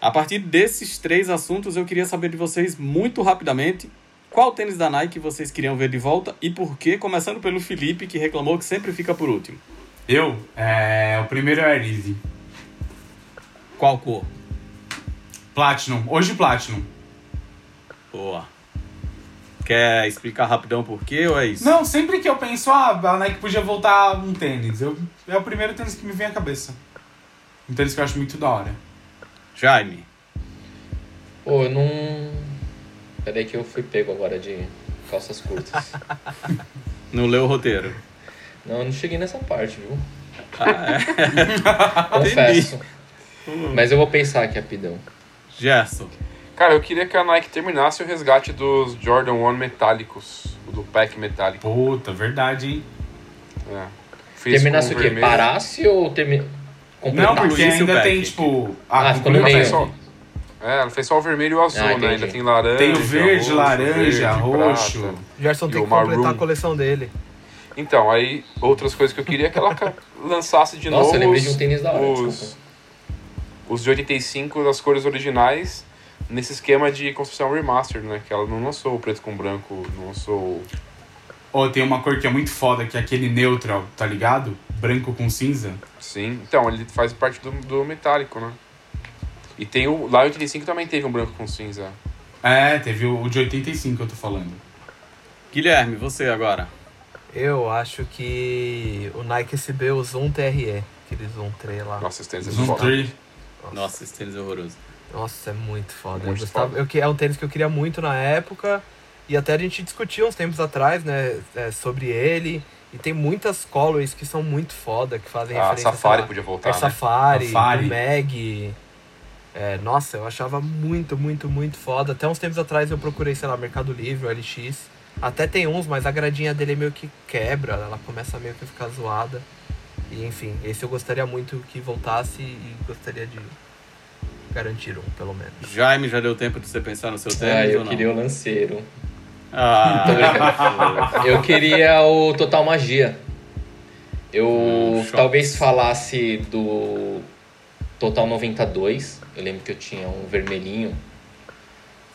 A partir desses três assuntos, eu queria saber de vocês muito rapidamente qual tênis da Nike vocês queriam ver de volta e por quê, começando pelo Felipe, que reclamou que sempre fica por último. Eu? É, o primeiro é o Air Easy. Qual cor? Platinum. Hoje Platinum. Boa. Quer explicar rapidão por quê ou é isso? Não, sempre que eu penso, ah, a Nike podia voltar um tênis. Eu, é o primeiro tênis que me vem à cabeça. Um tênis que eu acho muito da hora. Jaime. Pô, eu não. Peraí que eu fui pego agora de calças curtas. Não leu o roteiro. não, eu não cheguei nessa parte, viu? Ah, é. Confesso. Mas eu vou pensar aqui rapidão. Gerson. Cara, eu queria que a Nike terminasse o resgate dos Jordan 1 metálicos, o do pack metálico. Puta, verdade, hein? É. Terminasse o quê? vermelho. Parasse ou termi... Não, porque ainda tem, tipo... Ah, A ficou no meio. só, é, ela fez só o vermelho e o azul, Ah, né? Ainda tem laranja. Tem o verde, roxo, laranja, verde, roxo. prata. Gerson tem que completar Maroon. a coleção dele. Então, aí outras coisas que eu queria é que ela lançasse de Nossa, novo eu lembrei os, de um tênis da hora, os, os de 85 das cores originais nesse esquema de construção remastered, né? Que ela não lançou o preto com branco, não lançou o Ou tem uma cor que é muito foda, que é aquele neutral, tá ligado? Branco com cinza. Sim, então ele faz parte do, do metálico, né? E tem o. Lá em 85 também teve um branco com cinza. É, teve o o de 85 que eu tô falando. Guilherme, você agora. Eu acho que o Nike SB, o Zoom TRE, aquele Zoom 3 lá. Nossa, esse tênis é Zoom foda. 3. Nossa, esse tênis é horroroso. Nossa, é muito foda. Muito eu gostava, foda. eu, que- é um tênis que eu queria muito na época. E até a gente discutiu uns tempos atrás, né, é, sobre ele. E tem muitas colorways que são muito foda, que fazem A referência Safari lá, podia voltar, Air né? Safari, Safari. Mag. É, nossa, eu achava muito, muito, muito foda. Até uns tempos atrás eu procurei, sei lá, Mercado Livre, LX. Até tem uns, mas a gradinha dele meio que quebra, ela começa meio que a ficar zoada. E enfim, esse eu gostaria muito que voltasse e gostaria de garantir um, pelo menos. Jaime, já deu tempo de você pensar no seu tênis Ah, ou eu não? queria o lanceiro. Ah, eu queria o Total Magia. Eu Hum, talvez falasse do Total 92. Eu lembro que eu tinha um vermelhinho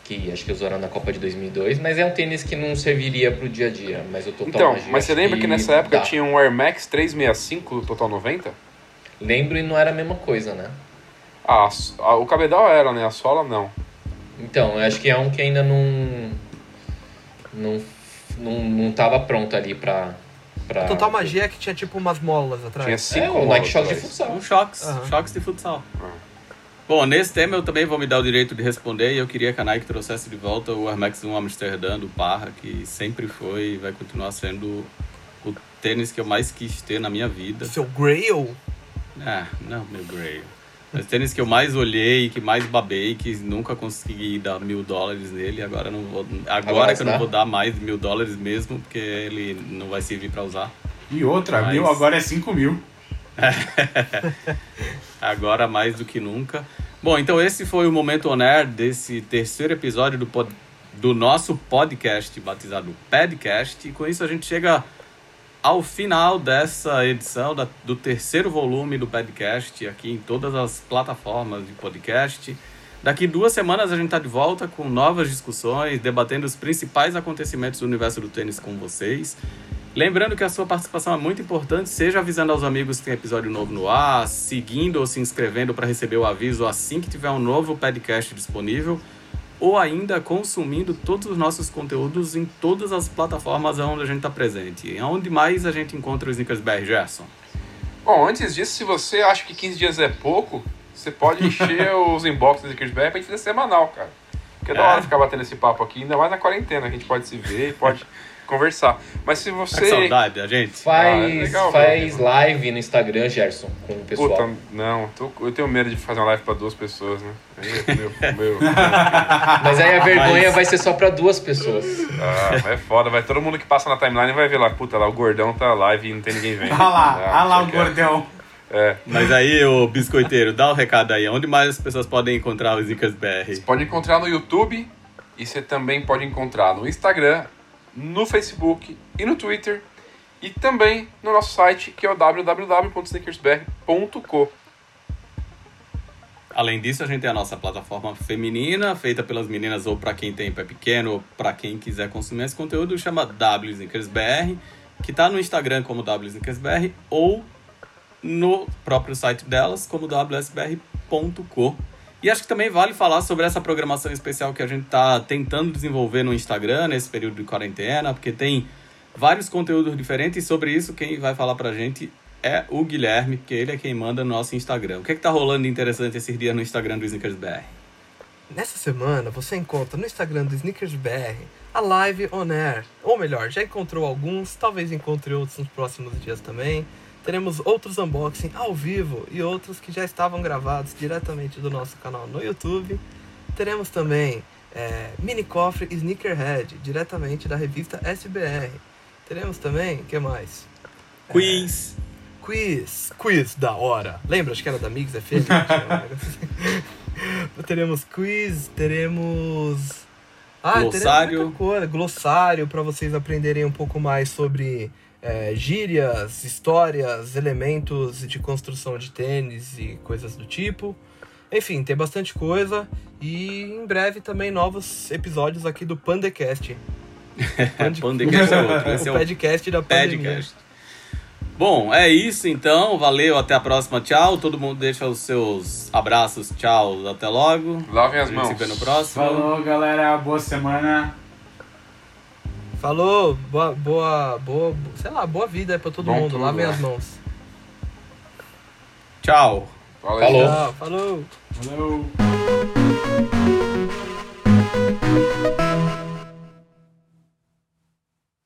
que acho que usaram na Copa de 2002, mas é um tênis que não serviria pro dia a dia, mas o Total Então, Magia mas você lembra que nessa época dá. tinha um Air Max 365 do Total 90? Lembro e não era a mesma coisa, né? Ah, a o cabedal era, né? A sola não. Então, eu acho que é um que ainda não. Não, não, não tava pronto ali pra. pra... Total Magia é que tinha tipo umas molas atrás. Tinha cinco É, o Nike Shock de futsal. Um choques, Aham. choques de futsal. Ah. Bom, nesse tema eu também vou me dar o direito de responder e eu queria que a Nike trouxesse de volta o Air Max 1 Amsterdã do Parra, que sempre foi e vai continuar sendo o tênis que eu mais quis ter na minha vida. Seu Grail? Ah, não, meu Grail. Mas tênis que eu mais olhei, que mais babei, que nunca consegui dar mil dólares nele, agora não vou. Agora, Agora que eu não vou dar mais de mil dólares mesmo, porque ele não vai servir pra usar. E outra, Mas- mil agora é 5 mil. Agora mais do que nunca. Bom, então esse foi o momento on air desse terceiro episódio do, pod- do nosso podcast batizado Padcast. E com isso a gente chega ao final dessa edição da- do terceiro volume do podcast aqui em todas as plataformas de podcast. Daqui duas semanas a gente está de volta com novas discussões, debatendo os principais acontecimentos do universo do tênis com vocês. Lembrando que a sua participação é muito importante, seja avisando aos amigos que tem episódio novo no ar, seguindo ou se inscrevendo para receber o aviso assim que tiver um novo podcast disponível, ou ainda consumindo todos os nossos conteúdos em todas as plataformas onde a gente está presente. E onde mais a gente encontra o Snickers BR, Gerson? Bom, antes disso, se você acha que 15 dias é pouco, você pode encher os inbox do Snickers BR pra gente fazer semanal, cara. Porque é da É. hora ficar batendo esse papo aqui, ainda mais na quarentena, a gente pode se ver e pode conversar. Mas se você. com saudade da gente? Ah, é Faz, legal, faz live no Instagram, Gerson, com o pessoal. Puta, não, tô- eu tenho medo de fazer uma live pra duas pessoas, né? É meu, meu, Mas aí a vergonha Mas- vai ser só pra duas pessoas. ah, é foda, vai todo mundo que passa na timeline vai ver lá, puta, lá o gordão tá live e não tem ninguém vendo. Olha lá, Ah, olha lá o é- gordão. É, Mas aí, ô biscoiteiro, dá o recado aí. Onde mais as pessoas podem encontrar o Snickers BR? pode encontrar no YouTube e você também pode encontrar no Instagram, no Facebook e no Twitter e também no nosso site que é o www.sneakersbr.co. Além disso, a gente tem a nossa plataforma feminina, feita pelas meninas ou para quem tem pé pequeno ou para quem quiser consumir esse conteúdo, chama WSnickersBR, que está no Instagram como WSnickersBR ou no próprio site delas como wsbr.co. E acho que também vale falar sobre essa programação especial que a gente está tentando desenvolver no Instagram nesse período de quarentena, porque tem vários conteúdos diferentes e sobre isso quem vai falar pra gente é o Guilherme, porque ele é quem manda no nosso Instagram. O que é que tá rolando de interessante esses dias no Instagram do Snickers BR? Nessa semana você encontra no Instagram do Snickers BR a live on air. Ou melhor, já encontrou alguns, talvez encontre outros nos próximos dias também. Teremos outros unboxing ao vivo e outros que já estavam gravados diretamente do nosso canal no YouTube. Teremos também é, mini cofre Sneakerhead, diretamente da revista SBR. Teremos também, o que mais? Quiz. Quiz, quiz da hora. Lembra? Acho que era da Mix FM. teremos quiz, teremos. Ah, Glossário. teremos muita coisa. Glossário para vocês aprenderem um pouco mais sobre é, gírias, histórias, elementos de construção de tênis e coisas do tipo. Enfim, tem bastante coisa. E em breve também novos episódios aqui do Pandecast. Pandecast é outro. É o podcast da pandemia. Padcast. Bom, é isso então. Valeu, até a próxima. Tchau. Todo mundo deixa os seus abraços. Tchau. Até logo. Lavem A as gente mãos. se vê no próximo. Falou, galera. Boa semana. Falou, boa, boa, boa, sei lá, boa vida pra todo Bom mundo. tudo, Lavem né? as mãos. Tchau. Valeu. Falou. Tchau, falou. Falou.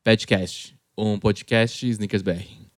Padcast, um podcast Snickers BR.